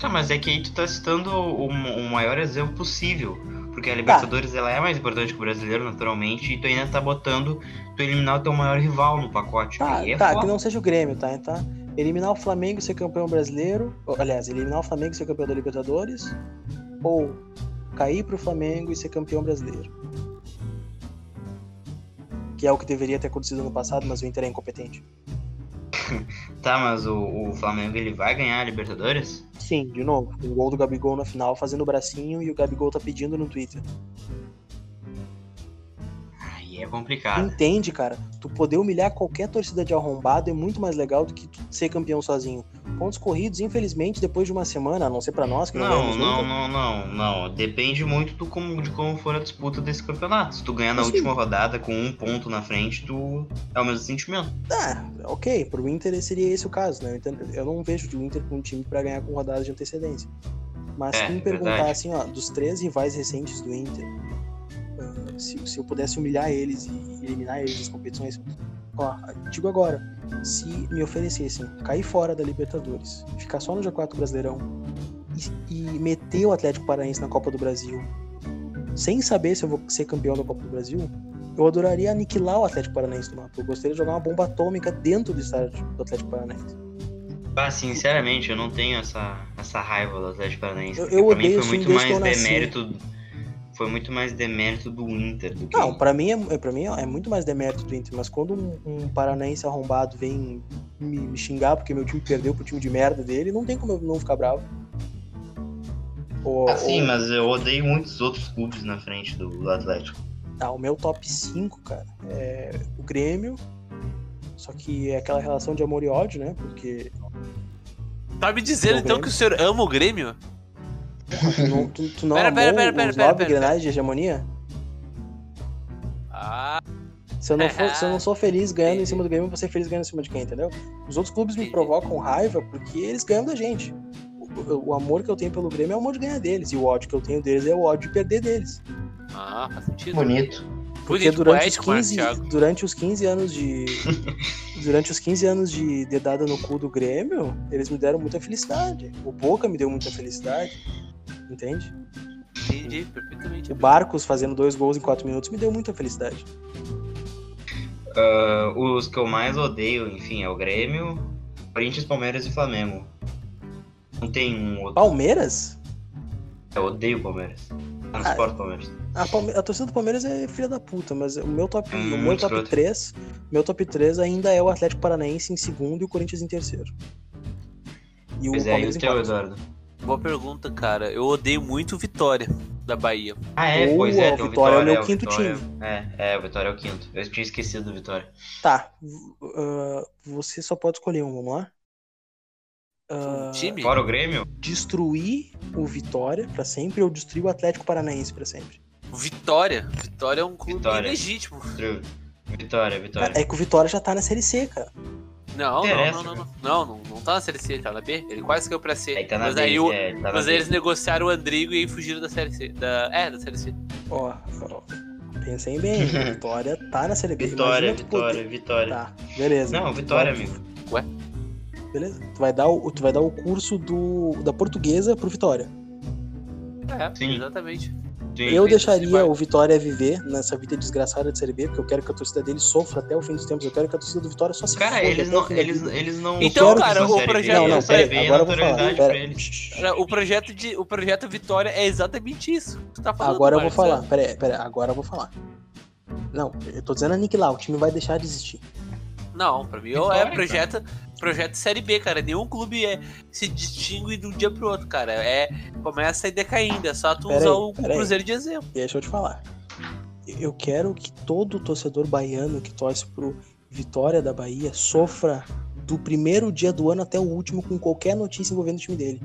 Tá, mas é que aí tu tá citando o, o maior exemplo possível. Porque a Libertadores ela é mais importante que o brasileiro, naturalmente, e tu ainda tá botando tu eliminar o teu maior rival no pacote. Tá, é tá, foda. que não seja o Grêmio, tá? tá? Eliminar o Flamengo e ser campeão brasileiro, ou, aliás, eliminar o Flamengo e ser campeão da Libertadores, ou cair pro Flamengo e ser campeão brasileiro. Que é o que deveria ter acontecido no passado, mas o Inter é incompetente. Tá, mas o, o Flamengo ele vai ganhar a Libertadores? Sim, de novo, um gol do Gabigol na final fazendo o bracinho e o Gabigol tá pedindo no Twitter. Aí é complicado. Entende, cara? Tu poder humilhar qualquer torcida de arrombado é muito mais legal do que ser campeão sozinho. Pontos corridos, infelizmente, depois de uma semana, a não ser pra nós que não, Não, não, não, não, não. Depende muito do como, de como for a disputa desse campeonato. Se tu ganhar na Sim. última rodada com um ponto na frente, tu é o mesmo sentimento. Ah, ok, pro Inter seria esse o caso, né? Eu não vejo o Inter com um time pra ganhar com rodadas de antecedência. Mas É, se me perguntar assim, ó, dos três rivais recentes do Inter, ah, se, se eu pudesse humilhar eles e eliminar eles das competições, ó, digo agora, se me oferecessem cair fora da Libertadores, ficar só no G4 Brasileirão e, e meter o Atlético Paranaense na Copa do Brasil, sem saber se eu vou ser campeão da Copa do Brasil, eu adoraria aniquilar o Atlético Paranaense do mapa. Eu gostaria de jogar uma bomba atômica dentro do estádio do Atlético Paranaense. Ah, sinceramente, eu não tenho essa, essa raiva do Atlético Paranaense. Eu- eu pra mim odeio foi muito mais eu nasci. Foi muito mais demérito do Inter do que. Não, pra mim, é, pra mim é muito mais demérito do Inter, mas quando um, um paranaense arrombado vem me, me xingar porque meu time perdeu pro time de merda dele, não tem como eu não ficar bravo. Ou, Ah, sim, ou- mas eu odeio muitos outros clubes na frente do, do Atlético. Ah, o meu top 5, cara, é o Grêmio. Só que é aquela relação de amor e ódio, né? Porque Tá me dizendo então que o senhor ama o Grêmio? Tu não, tu, tu não Pera, amou pera, pera, pera, os pera, nove pera, de hegemonia? Ah, Se eu, não for- se eu não sou feliz ganhando em cima do Grêmio, eu vou ser feliz ganhando em cima de quem, entendeu? Os outros clubes me provocam raiva porque eles ganham da gente. O, o amor que eu tenho pelo Grêmio é o amor de ganhar deles, e o ódio que eu tenho deles é o ódio de perder deles. ah, faz sentido. Bonito. Porque Bonito, durante os, poético, Marcos 15, Thiago. durante os 15 anos de. durante os 15 anos de dedada no cu do Grêmio, eles me deram muita felicidade. O Boca me deu muita felicidade. Entende? Entendi, perfeitamente. O Barcos fazendo dois gols em quatro minutos me deu muita felicidade. Ah, os que eu mais odeio, enfim, é o Grêmio, Corinthians, Palmeiras e Flamengo. Não tem um outro. Palmeiras? Eu odeio o Palmeiras. Ah, o Palmeiras. A, Palme- a torcida do Palmeiras é filha da puta, mas o meu top, É o meu top escroto. 3, meu top 3 ainda é o Atlético Paranaense em segundo e o Corinthians em terceiro. E o Pois é, e Palmeiras o em teu, quarto. Eduardo? Boa pergunta, cara. Eu odeio muito o Vitória da Bahia. Ah, é, Ou pois é, o o Vitória é o Vitória. meu o quinto Vitória- time. É, é, o Vitória é o quinto. Eu tinha esquecido do Vitória. Tá, ah, você só pode escolher um, vamos lá? Um time? Fora o Grêmio? destruir o Vitória pra sempre ou destruir o Atlético Paranaense pra sempre? Vitória. Vitória é um clube Vitória. legítimo. Vitória, Vitória. É que o Vitória já tá na Série C, cara. Não, não, não, não, não, não, não, não tá na Série C, ele tá na B. Ele quase caiu pra C. Aí tá na mas B, aí o, é, tá na mas B. aí eles negociaram o Andrigo e aí fugiram da Série C. Da, é, da Série C. Ó, ó, pensem bem, Vitória tá na Série B. Vitória, Imagina tu poder- Vitória, Vitória. Tá, beleza. Não, Vitória, amigo. Beleza. Tu vai dar o, tu vai dar o curso do, da portuguesa pro Vitória. É, Sim. exatamente. Sim, Eu sim. deixaria o Vitória viver nessa vida desgraçada de Série B, porque eu quero que a torcida dele sofra até o fim dos tempos. Eu quero que a torcida do Vitória só se Cara, foda eles até o não, eles, eles não. Então, cara, o projeto- Não, não, peraí, B é agora eu vou falar. Pera. O projeto, de, o projeto Vitória é exatamente isso. Tu tá falando, Agora eu vou Marcos, falar. é. Pera aí, pera aí, agora eu vou falar. Não, eu tô dizendo aniquilar, o time vai deixar de existir. Não, pra mim Vitória, é projeto, projeto Série B, cara. Nenhum clube é, se distingue de um dia pro outro, cara. É, começa a ir decaindo. É só tu Pera usar aí, o pera aí. Cruzeiro de exemplo. Deixa eu te falar. Eu quero que todo torcedor baiano que torce pro Vitória da Bahia sofra do primeiro dia do ano até o último com qualquer notícia envolvendo o time dele.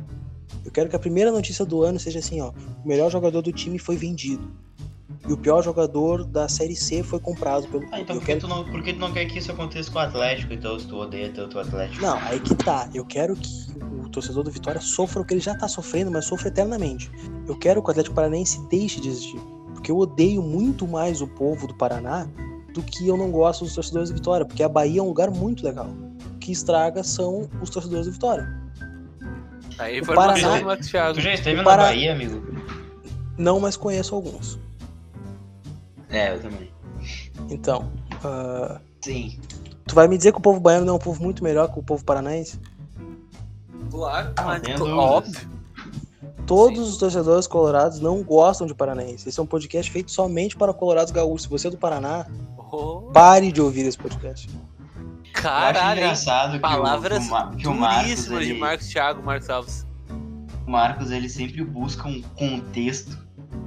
Eu quero que a primeira notícia do ano seja assim, ó, o melhor jogador do time foi vendido. E o pior jogador da Série C foi comprado pelo Ah, então eu por que, quero tu não, por que tu não quer que isso aconteça com o Atlético, então, se tu odeia tanto o Atlético? Não, aí que tá. Eu quero que o torcedor do Vitória sofra o que ele já tá sofrendo, mas sofra eternamente. Eu quero que o Atlético Paranaense deixe de existir. Porque eu odeio muito mais o povo do Paraná do que eu não gosto dos torcedores do Vitória. Porque a Bahia é um lugar muito legal. O que estraga são os torcedores do Vitória. Aí O foi Paraná-. Tu já esteve O na Bahia, amigo? Não, mas conheço alguns. É, eu também. Então, ah, Sim. tu vai me dizer que o povo baiano não é um povo muito melhor que o povo paranaense? Claro, Não mas óbvio. Todos Sim. os torcedores colorados não gostam de paranaense. Esse é um podcast feito somente para colorados gaúchos. Se você é do Paraná, Oh, pare de ouvir esse podcast. caralho, engraçado que, Palavras o, que o Marcos, duríssimas de Marcos Thiago, Marcos Alves. o Marcos, ele sempre busca um contexto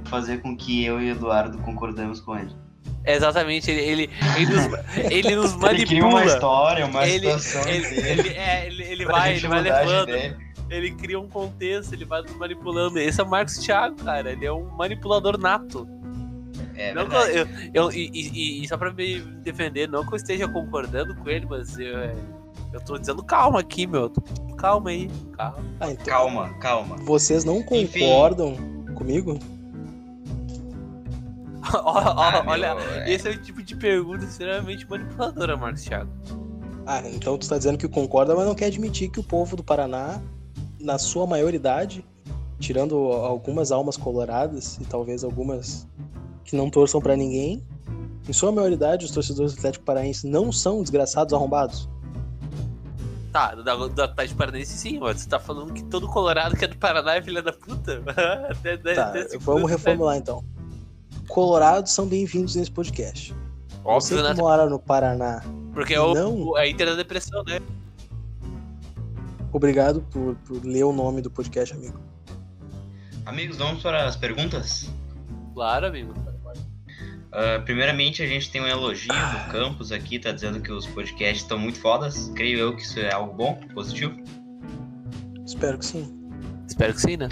fazer com que eu e o Eduardo concordamos com ele. Exatamente, ele, ele, ele nos, ele nos Ele cria uma manipula. história, uma Ele, situação ele, dele ele, é, ele, ele vai, ele vai levando. Ele cria um contexto, ele vai nos manipulando. Esse é o Marcos Thiago, cara. Ele é um manipulador nato. É Não que eu, eu, eu- e, e- e só pra me defender, não que eu esteja concordando com ele, mas eu, é, eu tô dizendo calma aqui, meu. Calma aí, calma. Ah, então, Calma, calma. Vocês não Enfim. concordam comigo? Ah, olha, meu, é. esse é o tipo de pergunta extremamente manipuladora, Marcos Thiago. Ah, então tu tá dizendo que concorda, mas não quer admitir que o povo do Paraná, na sua maioridade, tirando algumas almas coloradas e talvez algumas que não torçam pra ninguém, em sua maioridade os torcedores do Atlético Paraense não são desgraçados arrombados. Tá, da Atlético Paranaense sim, mas você tá falando que todo colorado que é do Paraná é filha da puta? Até- até- Tá, até vamos reformular então. Colorados são bem-vindos nesse podcast. Você Óbvio, que né? mora no Paraná, Porque é o, não- o- a Inter da Depressão, né? obrigado por, por ler o nome do podcast, amigo. Amigos, vamos para as perguntas? Claro, amigo. Ah, primeiramente, a gente tem um elogio do Campos aqui, tá dizendo que os podcasts estão muito fodas. Creio eu que isso é algo bom, positivo. Espero que sim. Espero que sim, né?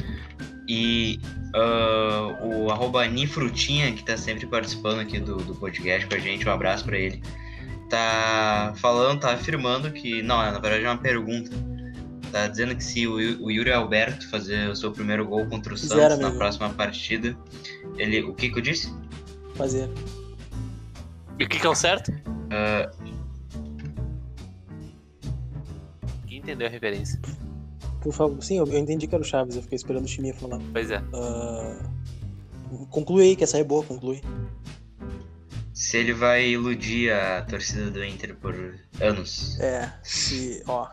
E ah, o arroba Nifrutinha, que tá sempre participando aqui do, do podcast com a gente, um abraço pra ele. Tá falando, tá afirmando que. Não, na verdade é uma pergunta. Tá dizendo que se o, o Yuri Alberto fazer o seu primeiro gol contra o Zero, Santos na próxima partida, ele. O que que eu disse? Fazer. E o que, que é o certo? Ah, Quem entendeu a referência? Por favor. Sim, eu, eu entendi que era o Chaves, eu fiquei esperando o Chiminha falar. Pois é. Ah, conclui aí, que essa é boa, conclui. se ele vai iludir a torcida do Inter por anos. É, se, ó,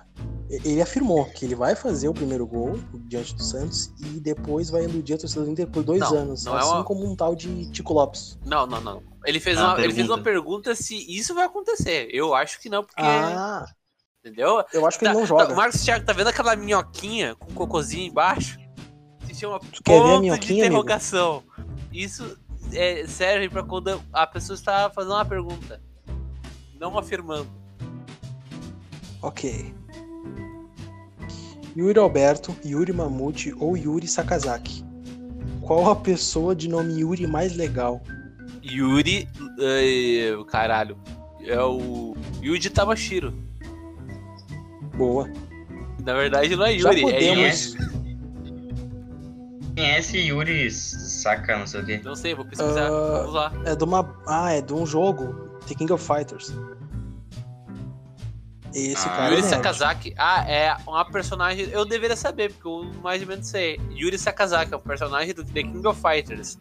ele afirmou que ele vai fazer o primeiro gol diante do Santos e depois vai iludir a torcida do Inter por dois Não, anos, não é assim uma- como um tal de Tico Lopes. Não, não, não. Ele fez, Ah, uma, ele fez pergunta. uma pergunta se isso vai acontecer. Eu acho que não, porque. Ah, Entendeu? eu acho que Tá, ele não tá, joga. o Marcos Thiago, tá vendo aquela minhoquinha com cocôzinho embaixo? Se chama Tu quer ver a ponto de minhoquinha, amigo? interrogação. Isso é, serve pra quando a pessoa está fazendo uma pergunta. Não afirmando. Ok. Yuri Alberto, Yuri Mamute ou Yuri Sakazaki? Qual a pessoa de nome Yuri mais legal? Yuri. eh, caralho. É o. Yuji Tamashiro. Boa. Na verdade não é Yuri, é. Yuri. Quem é esse Yuri saca, não sei o quê? Não sei, vou pesquisar. Ah, Vamos lá. É de uma. Ah, é de um jogo. The King of Fighters. Esse Ah, cara Yuri é. Sakazaki. Ah, é uma personagem. Eu deveria saber, porque eu mais ou menos sei. Yuri Sakazaki é um personagem do The King of Fighters.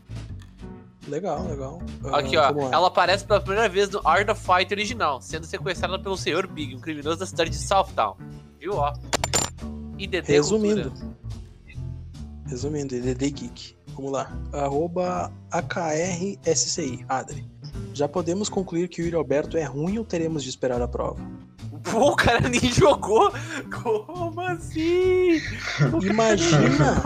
Legal, legal. Ah, Aqui, ó. vamos lá. Ela aparece pela primeira vez no Art of Fight original, sendo sequestrada pelo Sr. Big, um criminoso da cidade de Southtown. Viu, ó? IDD Resumindo. Cultura. Resumindo, EDD Geek. Vamos lá. Arroba AKRSCI, Adri. Já podemos concluir que o Yuri Alberto é ruim ou teremos de esperar a prova? Pô, o cara nem jogou. Como assim? Imagina!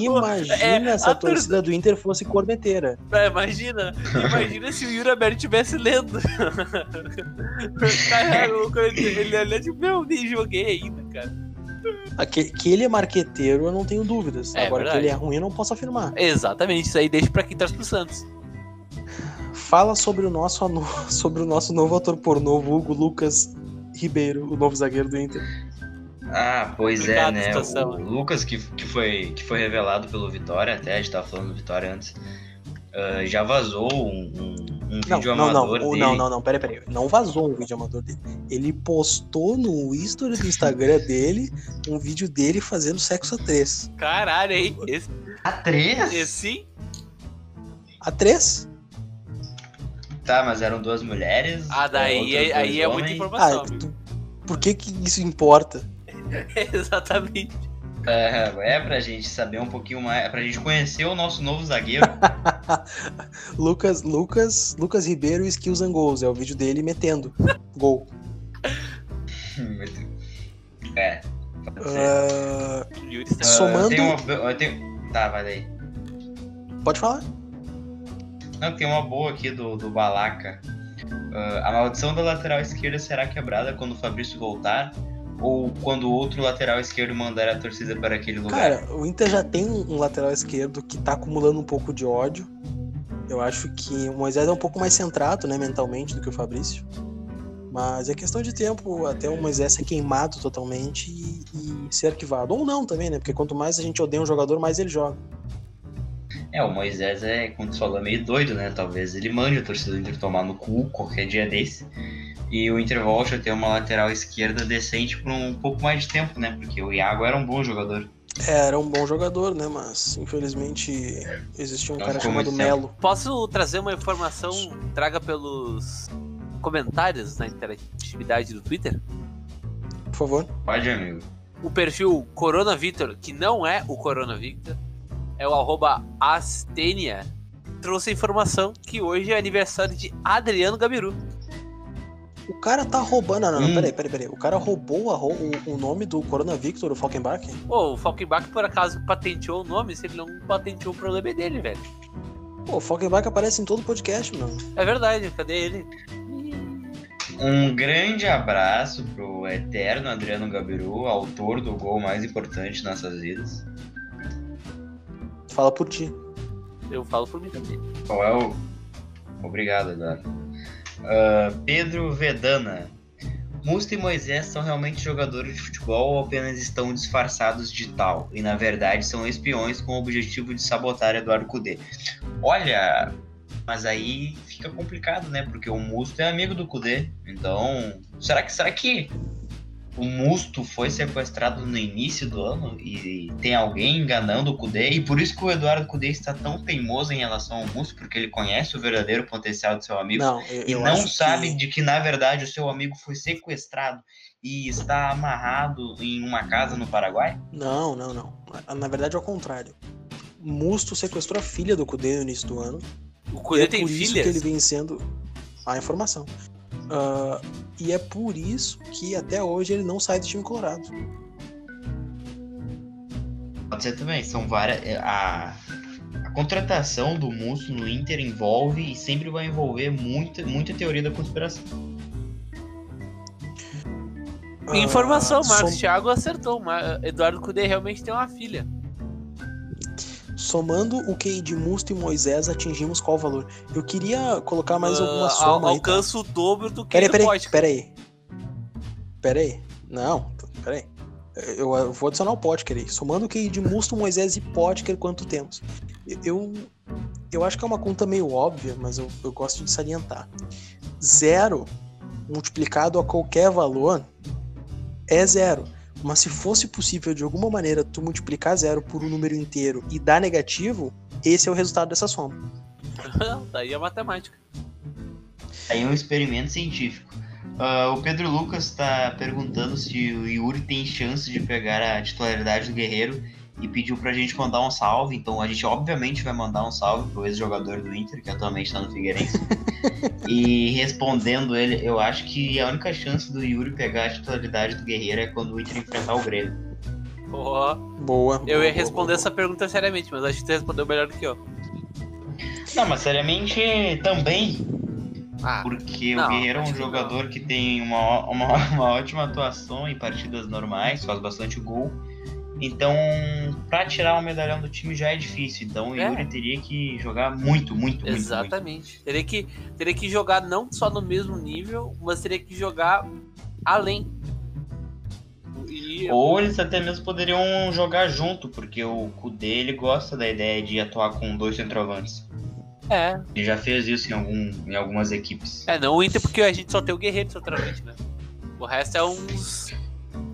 Imagina É, se a, a tor- torcida do Inter fosse corneteira. É, imagina, imagina se o Yuri Alberto estivesse lendo. Caralho, ele olha tipo, meu, nem joguei ainda, cara. Ah, Que, que ele é marqueteiro, eu não tenho dúvidas. É Agora verdade. que ele é ruim, eu não posso afirmar. Exatamente, isso aí deixa pra quem torce pro Santos. Fala sobre o nosso, anu- sobre o nosso novo ator pornô, Hugo Lucas Ribeiro, o novo zagueiro do Inter. Ah, pois é, né? situação, o né? Lucas, que, que, foi, que foi revelado pelo Vitória, até a gente tava falando do Vitória antes, ah, já vazou um, um, um Não, vídeo não, não, amador o- dele. não, não, não, peraí, peraí. Não vazou um vídeo amador dele. Ele postou no history do Instagram dele um vídeo dele fazendo sexo a três. Caralho, hein? Esse, A três? esse sim? A três? Tá, mas eram duas mulheres. Ah, daí aí, aí é muita informação. Ah, amigo. tu- por que que isso importa? Exatamente. É, é pra gente saber um pouquinho mais, é pra gente conhecer o nosso novo zagueiro. Lucas, Lucas, Lucas Ribeiro Skills and Goals. É o vídeo dele metendo gol. é. Ah, somando- tem uma, eu tenho- Tá, vai daí. pode falar? Não, tem uma boa aqui do, do Balaca. Ah, a maldição da lateral esquerda será quebrada quando o Fabrício voltar? Ou quando o outro lateral esquerdo mandar a torcida para aquele lugar? Cara, o Inter já tem um lateral esquerdo que tá acumulando um pouco de ódio. Eu acho que o Moisés é um pouco mais centrado, né, mentalmente, do que o Fabrício. Mas é questão de tempo até o Moisés ser queimado totalmente e, e ser arquivado. Ou não também, né? Porque quanto mais a gente odeia um jogador, mais ele joga. É, o Moisés é, como tu falou, meio doido, né? Talvez ele mande a torcida do Inter tomar no cu qualquer dia desse. E o Inter volte a ter uma lateral esquerda decente por um pouco mais de tempo, né? Porque o Iago era um bom jogador. É, Era um bom jogador, né? Mas infelizmente existia um Não cara chamado. Melo. Posso trazer uma informação traga pelos comentários na interatividade do Twitter? Por favor. Pode, amigo. O perfil Corona Victor, que não é o Corona Victor, é o arroba Astenia, trouxe a informação que hoje é aniversário de Adriano Gabiru. O cara tá roubando. Não, não, não, Hum. peraí, peraí, peraí. O cara roubou a o, o nome do Corona Victor, o Falkenbach? Pô, o Falkenbach por acaso patenteou o nome, se ele não patenteou o problema é dele, velho. Pô, o Falkenbach aparece em todo podcast, meu. É verdade, cadê ele? Um grande abraço pro eterno Adriano Gabiru, autor do gol mais importante de nossas vidas. Fala por ti. Eu falo por mim também. Qual é o. Obrigado, Eduardo. Ah, Pedro Vedana. Musto e Moisés são realmente jogadores de futebol ou apenas estão disfarçados de tal? E na verdade são espiões com o objetivo de sabotar Eduardo Cudê. Olha, mas aí fica complicado, né? Porque o Musto é amigo do Cudê. Então, será que será que o Musto foi sequestrado no início do ano e tem alguém enganando o Cudê? E por isso que o Eduardo Cudê está tão teimoso em relação ao Musto, porque ele conhece o verdadeiro potencial do seu amigo Não, eu, e eu não sabe que... de que na verdade o seu amigo foi sequestrado e está amarrado em uma casa no Paraguai? Não, não, não. Na- verdade, é o contrário. Musto sequestrou a filha do Cudê no início do ano. O e Cudê é tem por isso filhas? que ele vem sendo a informação. Ah, e é por isso que até hoje ele não sai do time colorado. Pode ser também, são várias. é, A, a contratação do Musso no Inter envolve e sempre vai envolver muita, muita teoria da conspiração. Ah, Informação, Marcos som- Thiago acertou. Eduardo Cudê realmente tem uma filha. Somando o QI de Musto e Moisés, atingimos qual valor? Eu queria colocar mais Ah, alguma al- soma aí. tá? alcança o dobro do que Peraí, peraí, pode. peraí. Peraí. Não, peraí. Eu, eu vou adicionar o Potker aí. Somando o QI de Musto, Moisés e Potker, quanto temos? Eu, eu acho que é uma conta meio óbvia, mas eu, eu gosto de salientar. Zero multiplicado a qualquer valor é zero. Mas se fosse possível de alguma maneira tu multiplicar zero por um número inteiro e dar negativo, esse é o resultado dessa soma. Daí é matemática. Aí é um experimento científico. Uh, o Pedro Lucas está perguntando se o Yuri tem chance de pegar a titularidade do Guerreiro e pediu pra gente mandar um salve. Então a gente obviamente vai mandar um salve pro ex-jogador do Inter, que atualmente está no Figueirense. e respondendo ele, eu acho que a única chance do Yuri pegar a titularidade do Guerreiro é quando o Inter enfrentar o Grêmio. Boa. Boa. Eu boa, ia responder boa, essa pergunta seriamente, mas acho que tu respondeu melhor do que eu. Não, mas seriamente também, Ah, porque Não, o Guerreiro é um acho que jogador que tem uma, uma, uma ótima atuação em partidas normais, faz bastante gol. Então, pra tirar o medalhão do time já é difícil. Então, o É. Yuri teria que jogar muito, muito, muito. muito. exatamente. Teria que, teria que jogar não só no mesmo nível, mas teria que jogar além. E Ou eles até mesmo poderiam jogar junto, porque o Kudê ele gosta da ideia de atuar com dois centroavantes. é, Ele já fez isso em, algum, em algumas equipes. é, não o Inter porque a gente só tem o Guerreiro centralmente, né? O resto é uns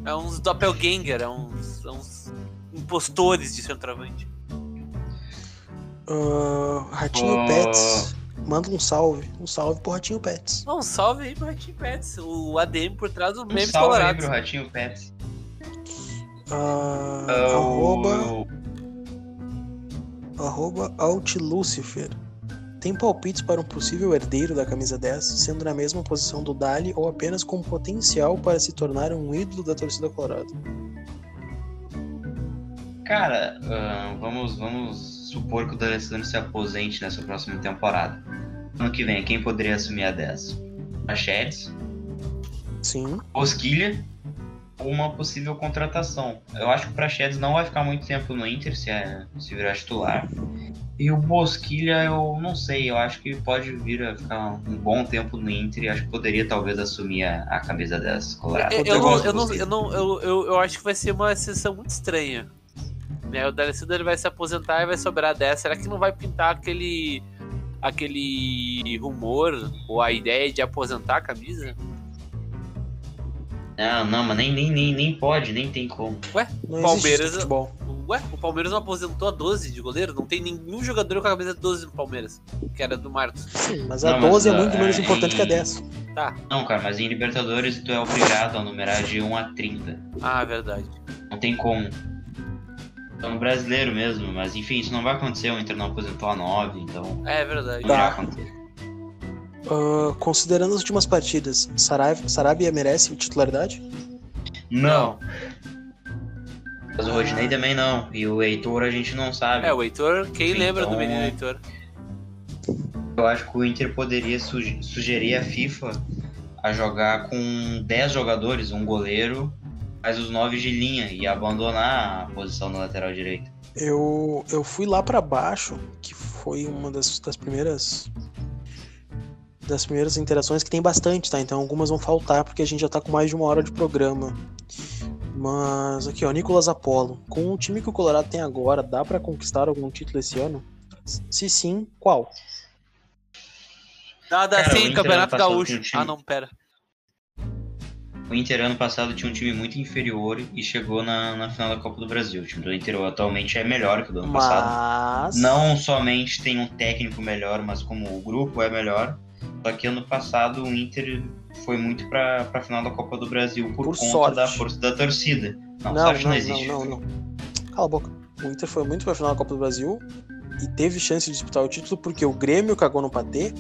é uns doppelganger, é uns, é uns impostores de centroavante. Ah, Ratinho Oh. Pets. Manda um salve. Um salve pro Ratinho Pets. Um salve aí pro Ratinho Pets, o ADM por trás do Um Memes salve aí Colorados. pro Ratinho Pets. Ah, Ah, arroba, arroba Altlucifer. Tem palpites para um possível herdeiro da camisa 10, sendo na mesma posição do Dali ou apenas com potencial para se tornar um ídolo da torcida colorada? Cara, ah, vamos, vamos supor que o D'Alessandro se aposente nessa próxima temporada. Ano que vem, quem poderia assumir a 10? Praxedes, Sim. Bosquilha ou uma possível contratação. Eu acho que o Praxedes não vai ficar muito tempo no Inter se, é, se virar titular. E o Bosquilha, eu não sei, eu acho que pode vir a ficar um bom tempo no Inter e acho que poderia talvez assumir a, a camisa 10 colorada. Eu, eu, não, eu, não, eu, não, eu, eu, eu acho que vai ser uma sessão muito estranha. Né? O D'Alessandro ele vai se aposentar e vai sobrar 10. Será que não vai pintar aquele aquele rumor ou a ideia de aposentar a camisa? Não, não, mas nem, nem, nem, nem pode, nem tem como. Não existe Palmeiras- futebol. Ué, o Palmeiras não aposentou a 12 de goleiro? Não tem nenhum jogador com a camisa 12 no Palmeiras, que era do Marcos. Sim, mas a Não, mas, 12 é ah, muito menos é, importante em- que a 10. Tá. Não, cara, mas em Libertadores tu é obrigado a numerar de 1 a 30. Ah, verdade. Não tem como. É no brasileiro mesmo, mas enfim, isso não vai acontecer, o Inter não aposentou a 9, então É verdade. não Tá. irá acontecer. Ah, considerando as últimas partidas, Sarabia, Sarabia merece titularidade? Não. Mas o Rodinei também não. E o Heitor a gente não sabe. É, o Heitor, quem Então- lembra do menino Heitor? Eu acho que o Inter poderia suge- sugerir à FIFA a jogar com 10 jogadores, um goleiro, mais os 9 de linha e abandonar a posição no lateral direito. Eu, eu fui lá pra baixo, que foi uma das, das primeiras das primeiras interações que tem bastante, tá? Então algumas vão faltar porque a gente já tá com mais de uma hora de programa. Mas aqui, ó, Nicolas Apollo. Com o time que o Colorado tem agora, dá pra conquistar algum título esse ano? Se sim, qual? Cara, o assim, Inter Campeonato ano passado Gaúcho. tinha um time- Ah, não, pera. O Inter ano passado tinha um time muito inferior e chegou na, na final da Copa do Brasil. O time do Inter atualmente é melhor que o do ano passado. Mas. Não somente tem um técnico melhor, mas como o grupo é melhor. Só que ano passado o Inter foi muito pra, pra final da Copa do Brasil por, Por conta sorte. da força da torcida. Não, Não, não, não, existe. não, não. Cala a boca. O Inter foi muito pra final da Copa do Brasil e teve chance de disputar o título porque o Grêmio cagou no patê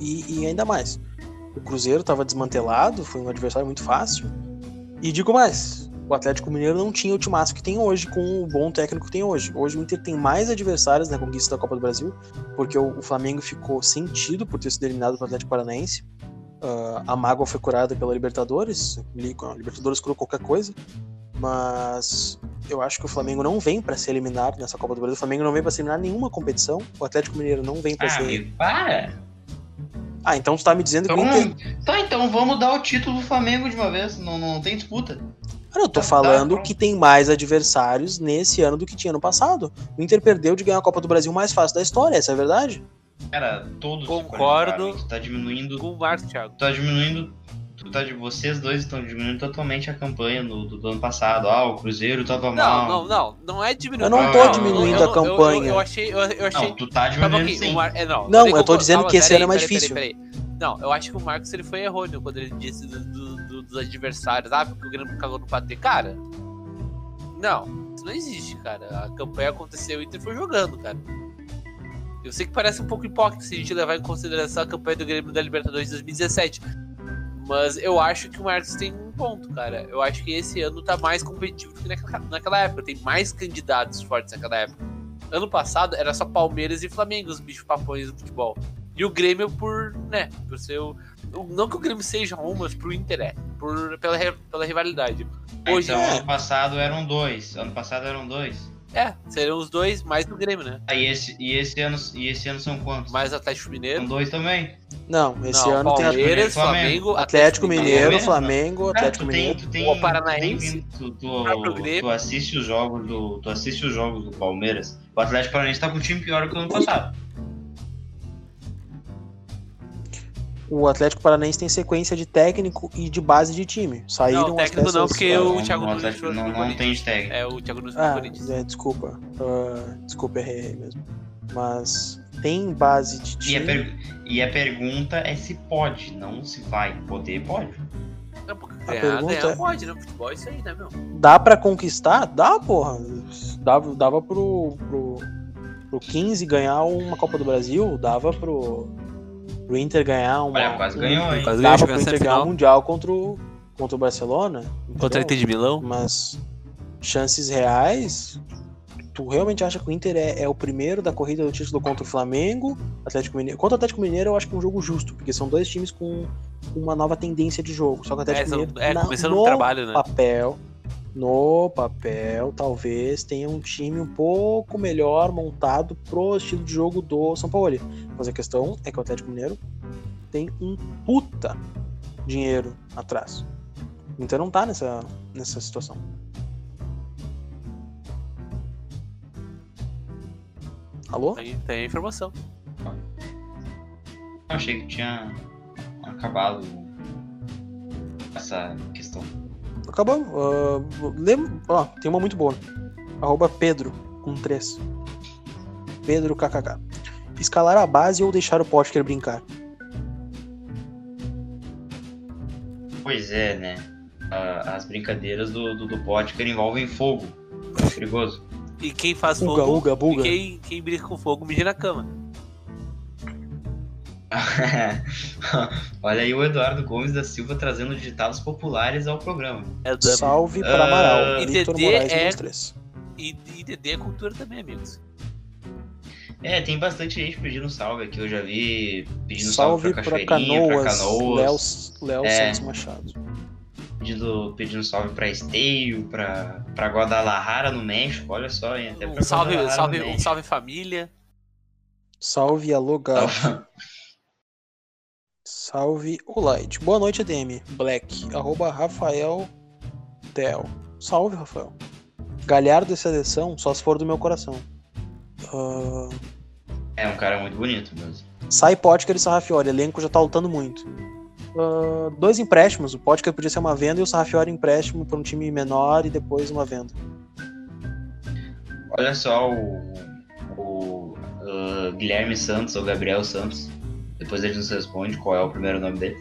e, e ainda mais. O Cruzeiro tava desmantelado, foi um adversário muito fácil. E digo mais, o Atlético Mineiro não tinha o timaço que tem hoje com o bom técnico que tem hoje. Hoje o Inter tem mais adversários na conquista da Copa do Brasil, porque o, o Flamengo ficou sentido por ter sido eliminado pelo Atlético Paranaense. Ah, a mágoa foi curada pela Libertadores, Libertadores curou qualquer coisa, mas eu acho que o Flamengo não vem pra ser eliminado nessa Copa do Brasil. O Flamengo não vem pra ser eliminado nenhuma competição. O Atlético Mineiro não vem pra Ah, ser. para! Ah, então tu tá me dizendo que Então, Inter. tá, então vamos dar o título do Flamengo de uma vez. Não, não tem disputa. Cara, eu tô Tá, falando tá. que tem mais adversários nesse ano do que tinha no passado. O Inter perdeu de ganhar a Copa do Brasil mais fácil da história, essa é a verdade? Cara, todos Concordo. Tu tá diminuindo. Com o Marcos Thiago. Tu tá diminuindo. Tu tá de, vocês dois estão diminuindo totalmente a campanha do, do, ano passado. Ah, o Cruzeiro tava Não, mal. não, não. Não é diminuir. Eu não tô diminuindo a eu- campanha. Eu, eu achei. Eu, eu achei Não, tu tá Tá diminuindo bom, sim. o Mar... é, não, Não, eu tô dizendo calma, que esse ano é mais difícil. peraí, peraí. Não, eu acho que o Marcos ele foi errôneo quando ele disse do- do- do- dos adversários. Ah, porque o Grêmio cagou no patê. Cara, não. Isso não existe, cara. A campanha aconteceu e o Inter foi jogando, cara. Eu sei que parece um pouco hipócrita se a gente levar em consideração a campanha do Grêmio da Libertadores de 2017. Mas eu acho que o Marcos tem um ponto, cara. Eu acho que esse ano tá mais competitivo do que naquela, naquela época. Tem mais candidatos fortes naquela época. Ano passado era só Palmeiras e Flamengo, os bichos papões do futebol. E o Grêmio por, né, por ser o... o- Não que o Grêmio seja um, mas pro Inter é. Por, pela, pela rivalidade. Hoje, Então, é. ano passado eram dois. Ano passado eram dois. é, seriam os dois mais do Grêmio, né? Ah, e esse, e esse ano, e esse ano são quantos? Mais Atlético São Mineiro. dois também. Não, esse Não, ano tem Palmeiras, Flamengo. Flamengo, Atlético Mineiro, Palmeiras, Flamengo, Atlético Mineiro. tu tem, O Paranaense, tu, tem vindo- tu, próprio tu, Grêmio. tu assiste os jogos do, tu assiste os jogos do Palmeiras. O Atlético Paranaense tá com um time pior que o ano passado. O Atlético Paranaense tem sequência de técnico e de base de time. Saíram Não, as técnico não, peças- porque Não, o Thiago Nunes não, não Corinthians. tem de técnico. É, o Thiago Nunes Ah, Corinthians. é, desculpa. Ah, desculpa, errei aí mesmo. Mas tem base de E a, time. per- e a pergunta é se pode, não se vai. Poder, pode. Não, porque A ganhar, pergunta é- pode, né? Futebol é isso aí, né, meu? Dá pra conquistar? Dá, porra. Dava, dava pro, pro, pro 15 ganhar uma Copa do Brasil, dava pro, pro Inter ganhar uma. Olha, quase um- ganhou, hein? Quase ganhou, pro Inter ganhar um Mundial contra o, contra o Barcelona. Contra a entendeu? Inter de Milão. Mas chances reais, tu realmente acha que o Inter é, é o primeiro da corrida do título contra o Flamengo, Atlético Mineiro? Contra o Atlético Mineiro eu acho que é um jogo justo, porque são dois times com uma nova tendência de jogo. Só que o É, Atlético são- Mineiro é, na- começando no um trabalho, né? papel, no papel, talvez tenha um time um pouco melhor montado pro estilo de jogo do São Paulo. Mas a questão é que o Atlético Mineiro tem um puta dinheiro atrás. Então não tá nessa, nessa situação. Alô? Tem, tem informação. Eu achei que tinha acabado essa questão. Acabamos. Ah, lem- ó, tem uma muito boa. Arroba Pedro, com 3. Pedro KKK. Escalar a base ou deixar o Potker brincar? Pois é, né? Ah, as brincadeiras do, do, do Potker envolvem fogo. É perigoso. E quem faz Uga, fogo. uga, buga. E quem, quem brinca com fogo mija na cama. Olha aí o Eduardo Gomes da Silva trazendo ditados populares ao programa. É da... Salve para Ah, Amaral. e Victor DD Moraes, é- menos 3. E, e DD é cultura também, amigos. É, tem bastante gente pedindo salve aqui. Eu já vi pedindo salve, Salve pra para Cachoeirinha, pra Canoas. Canoas, Léo, Léo É. Santos Machado. pedindo, pedindo salve pra Esteio, pra, pra Guadalajara no México. Olha só, hein? Até pra Um salve, salve, um salve família. Salve Alô Gato. Salve. Salve Olight. Boa noite, ADM. Black. Arroba Rafael Tel. Salve, Rafael. Galhardo e seleção, só se for do meu coração. Ah, É um cara muito bonito mesmo. sai Potker e Sarrafiori. Elenco já tá lutando muito. Ah, dois empréstimos. O Potker podia ser uma venda e o Sarrafiori empréstimo para um time menor e depois uma venda. Olha só o, o ah, Guilherme Santos, ou Gabriel Santos. Depois ele nos responde qual é o primeiro nome dele.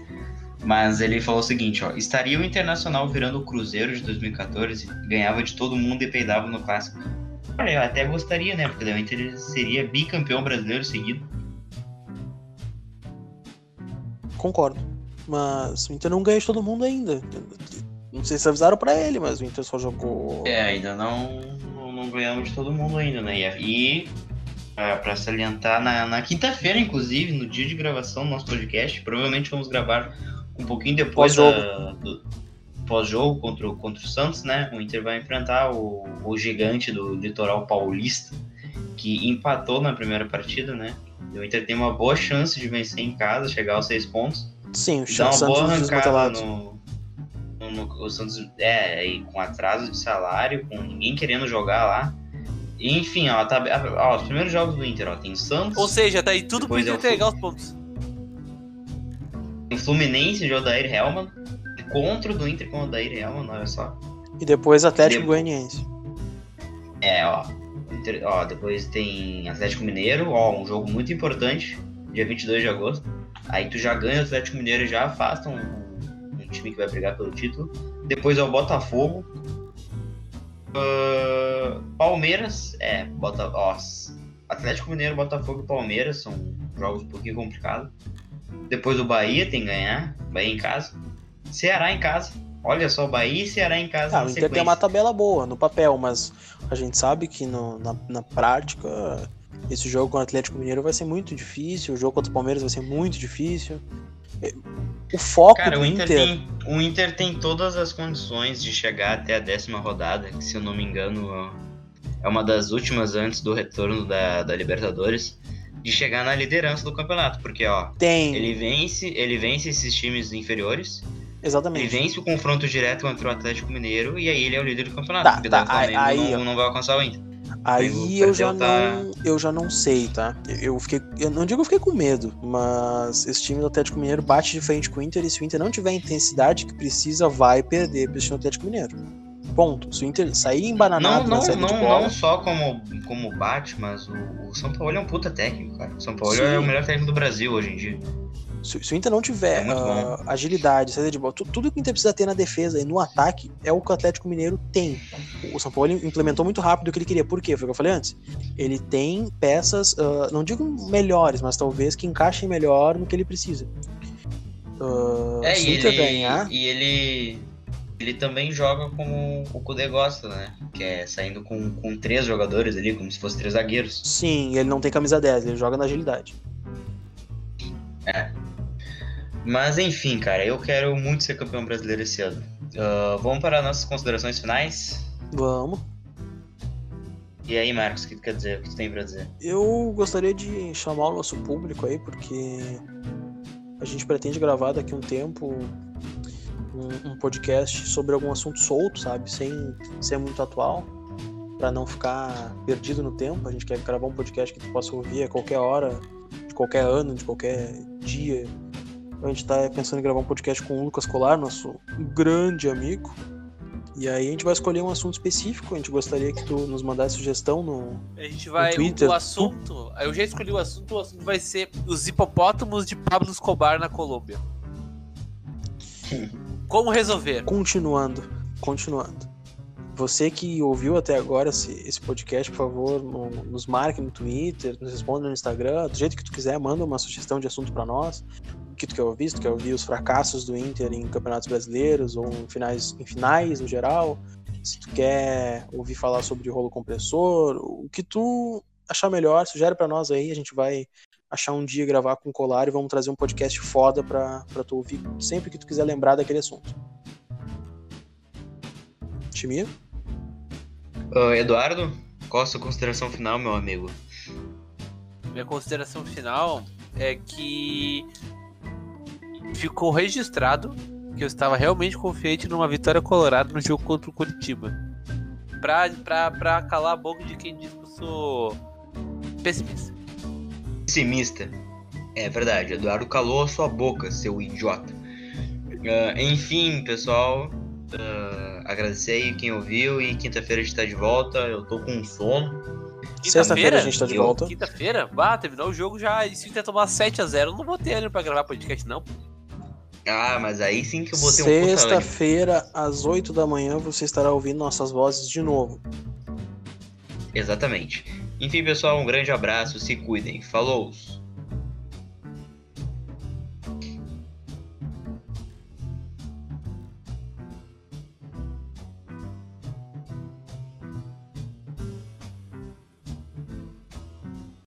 Mas ele falou o seguinte, ó. Estaria o Internacional virando o Cruzeiro de 2014, ganhava de todo mundo e peidava no clássico. Olha, eu até gostaria, né? Porque daí o Inter seria bicampeão brasileiro seguido. Concordo. Mas o Inter não ganha de todo mundo ainda. Não sei se avisaram pra ele, mas o Inter só jogou. É, ainda não, não, não ganhamos de todo mundo ainda, né? E, pra salientar, na, na quinta-feira, inclusive, no dia de gravação do nosso podcast, provavelmente vamos gravar um pouquinho depois da- do pós-jogo contra, o- contra o Santos, né? O Inter vai enfrentar o, o gigante do litoral paulista, que empatou na primeira partida, né? E o Inter tem uma boa chance de vencer em casa, chegar aos seis pontos. Sim, o Dá uma boa Santos arrancada desmantelado. no, no, o Santos é com atraso de salário, com ninguém querendo jogar lá. Enfim, ó, tá, ó, os primeiros jogos do Inter, ó, tem Santos. Ou seja, tá aí tudo pro Depois é entregar os pontos. Tem Fluminense de Odair Helman. Contra o do Inter com o Odair Helman, olha só. E depois Atlético Depois- Goianiense. É, ó. Inter- ó, depois tem Atlético Mineiro, ó, um jogo muito importante, dia 22 de agosto. Aí tu já ganha o Atlético Mineiro e já afasta um, um time que vai brigar pelo título. Depois é o Botafogo. Ah, Palmeiras, é, Bota, ó, Atlético Mineiro, Botafogo e Palmeiras são jogos um pouquinho complicados. Depois o Bahia tem que ganhar, Bahia em casa. Ceará em casa. Olha só, Bahia e Ceará em casa. Ah, o Inter tem uma tabela boa no papel, mas a gente sabe que no- na, na prática esse jogo com o Atlético Mineiro vai ser muito difícil, o jogo contra o Palmeiras vai ser muito difícil. O foco Cara, do o Inter, Inter, tem, o Inter tem todas as condições de chegar até a décima rodada, que se eu não me engano é uma das últimas antes do retorno da, da Libertadores, de chegar na liderança do campeonato, porque ó, tem, ele vence, ele vence esses times inferiores, ele exatamente. vence o confronto direto contra o Atlético Mineiro e aí ele é o líder do campeonato, Tá, tá, Flamengo aí- não, não vai alcançar o Inter. Aí eu já tá- não, eu já não sei, tá? Eu fiquei, eu não digo que eu fiquei com medo, mas esse time do Atlético Mineiro bate de frente com o Inter e se o Inter não tiver a intensidade que precisa, vai perder para esse time do Atlético Mineiro. Ponto. Se o Inter sair Não, embananado não, de não, bola, não só como, como bate, mas o, o São Paulo é um puta técnico, cara. O São Paulo Sim. é o melhor técnico do Brasil hoje em dia. Se, se o Inter não tiver É ah, agilidade, saída de bola, tu- tudo que o Inter precisa ter na defesa e no ataque é o que o Atlético Mineiro tem. O São Paulo implementou muito rápido o que ele queria. Por quê? Foi o que eu falei antes. Ele tem peças, ah, não digo melhores, mas talvez que encaixem melhor no que ele precisa. Ah, É, se o Inter ele, ganhar, e ele, ele também joga como o Kudê gosta, né? Que é saindo com, com três jogadores ali, como se fossem três zagueiros. sim, ele não tem camisa 10, ele joga na agilidade. Mas enfim, cara, eu quero muito ser campeão brasileiro esse ano. Ah, vamos para nossas considerações finais? Vamos. E aí, Marcos, o que tu quer dizer? O que tu tem pra dizer? Eu gostaria de chamar o nosso público aí, porque a gente pretende gravar daqui um tempo um, um podcast sobre algum assunto solto, sabe? Sem ser muito atual, para não ficar perdido no tempo. A gente quer gravar um podcast que tu possa ouvir a qualquer hora, de qualquer ano, de qualquer dia. A gente tá pensando em gravar um podcast com o Lucas Colar, nosso grande amigo. E aí a gente vai escolher um assunto específico. A gente gostaria que tu nos mandasse sugestão no, A gente vai. Twitter, o assunto. Eu já escolhi o assunto, o assunto vai ser os hipopótamos de Pablo Escobar na Colômbia. Como resolver? Continuando, continuando. Você que ouviu até agora esse, esse podcast, por favor, no- nos marque no Twitter, nos responda no Instagram, do jeito que tu quiser, manda uma sugestão de assunto pra nós. O que tu quer ouvir? Se tu quer ouvir os fracassos do Inter em campeonatos brasileiros ou em finais, em finais no geral. Se tu quer ouvir falar sobre rolo compressor, o que tu achar melhor, sugere pra nós aí, a gente vai achar um dia gravar com o Colar e vamos trazer um podcast foda pra, pra tu ouvir sempre que tu quiser lembrar daquele assunto. Timir? Ah, Eduardo, qual a sua consideração final, meu amigo? Minha consideração final é que ficou registrado que eu estava realmente confiante numa vitória colorada no jogo contra o Curitiba. Pra, pra, pra calar a boca de quem diz que eu sou pessimista. Pessimista. É verdade, Eduardo calou a sua boca, seu idiota. Ah, enfim, pessoal, ah, agradecer aí quem ouviu e quinta-feira a gente tá de volta. Eu tô com sono. Sexta-feira a gente tá de eu- volta. Quinta-feira? Bah, terminou o jogo já. E se o Inter tomar 7x0, eu não vou ter ânimo pra gravar podcast, não. Ah, mas aí sim que eu botei um puta ânimo. Sexta-feira, às 8 da manhã, você estará ouvindo nossas vozes de novo. Exatamente. Enfim, pessoal, um grande abraço, se cuidem. Falou!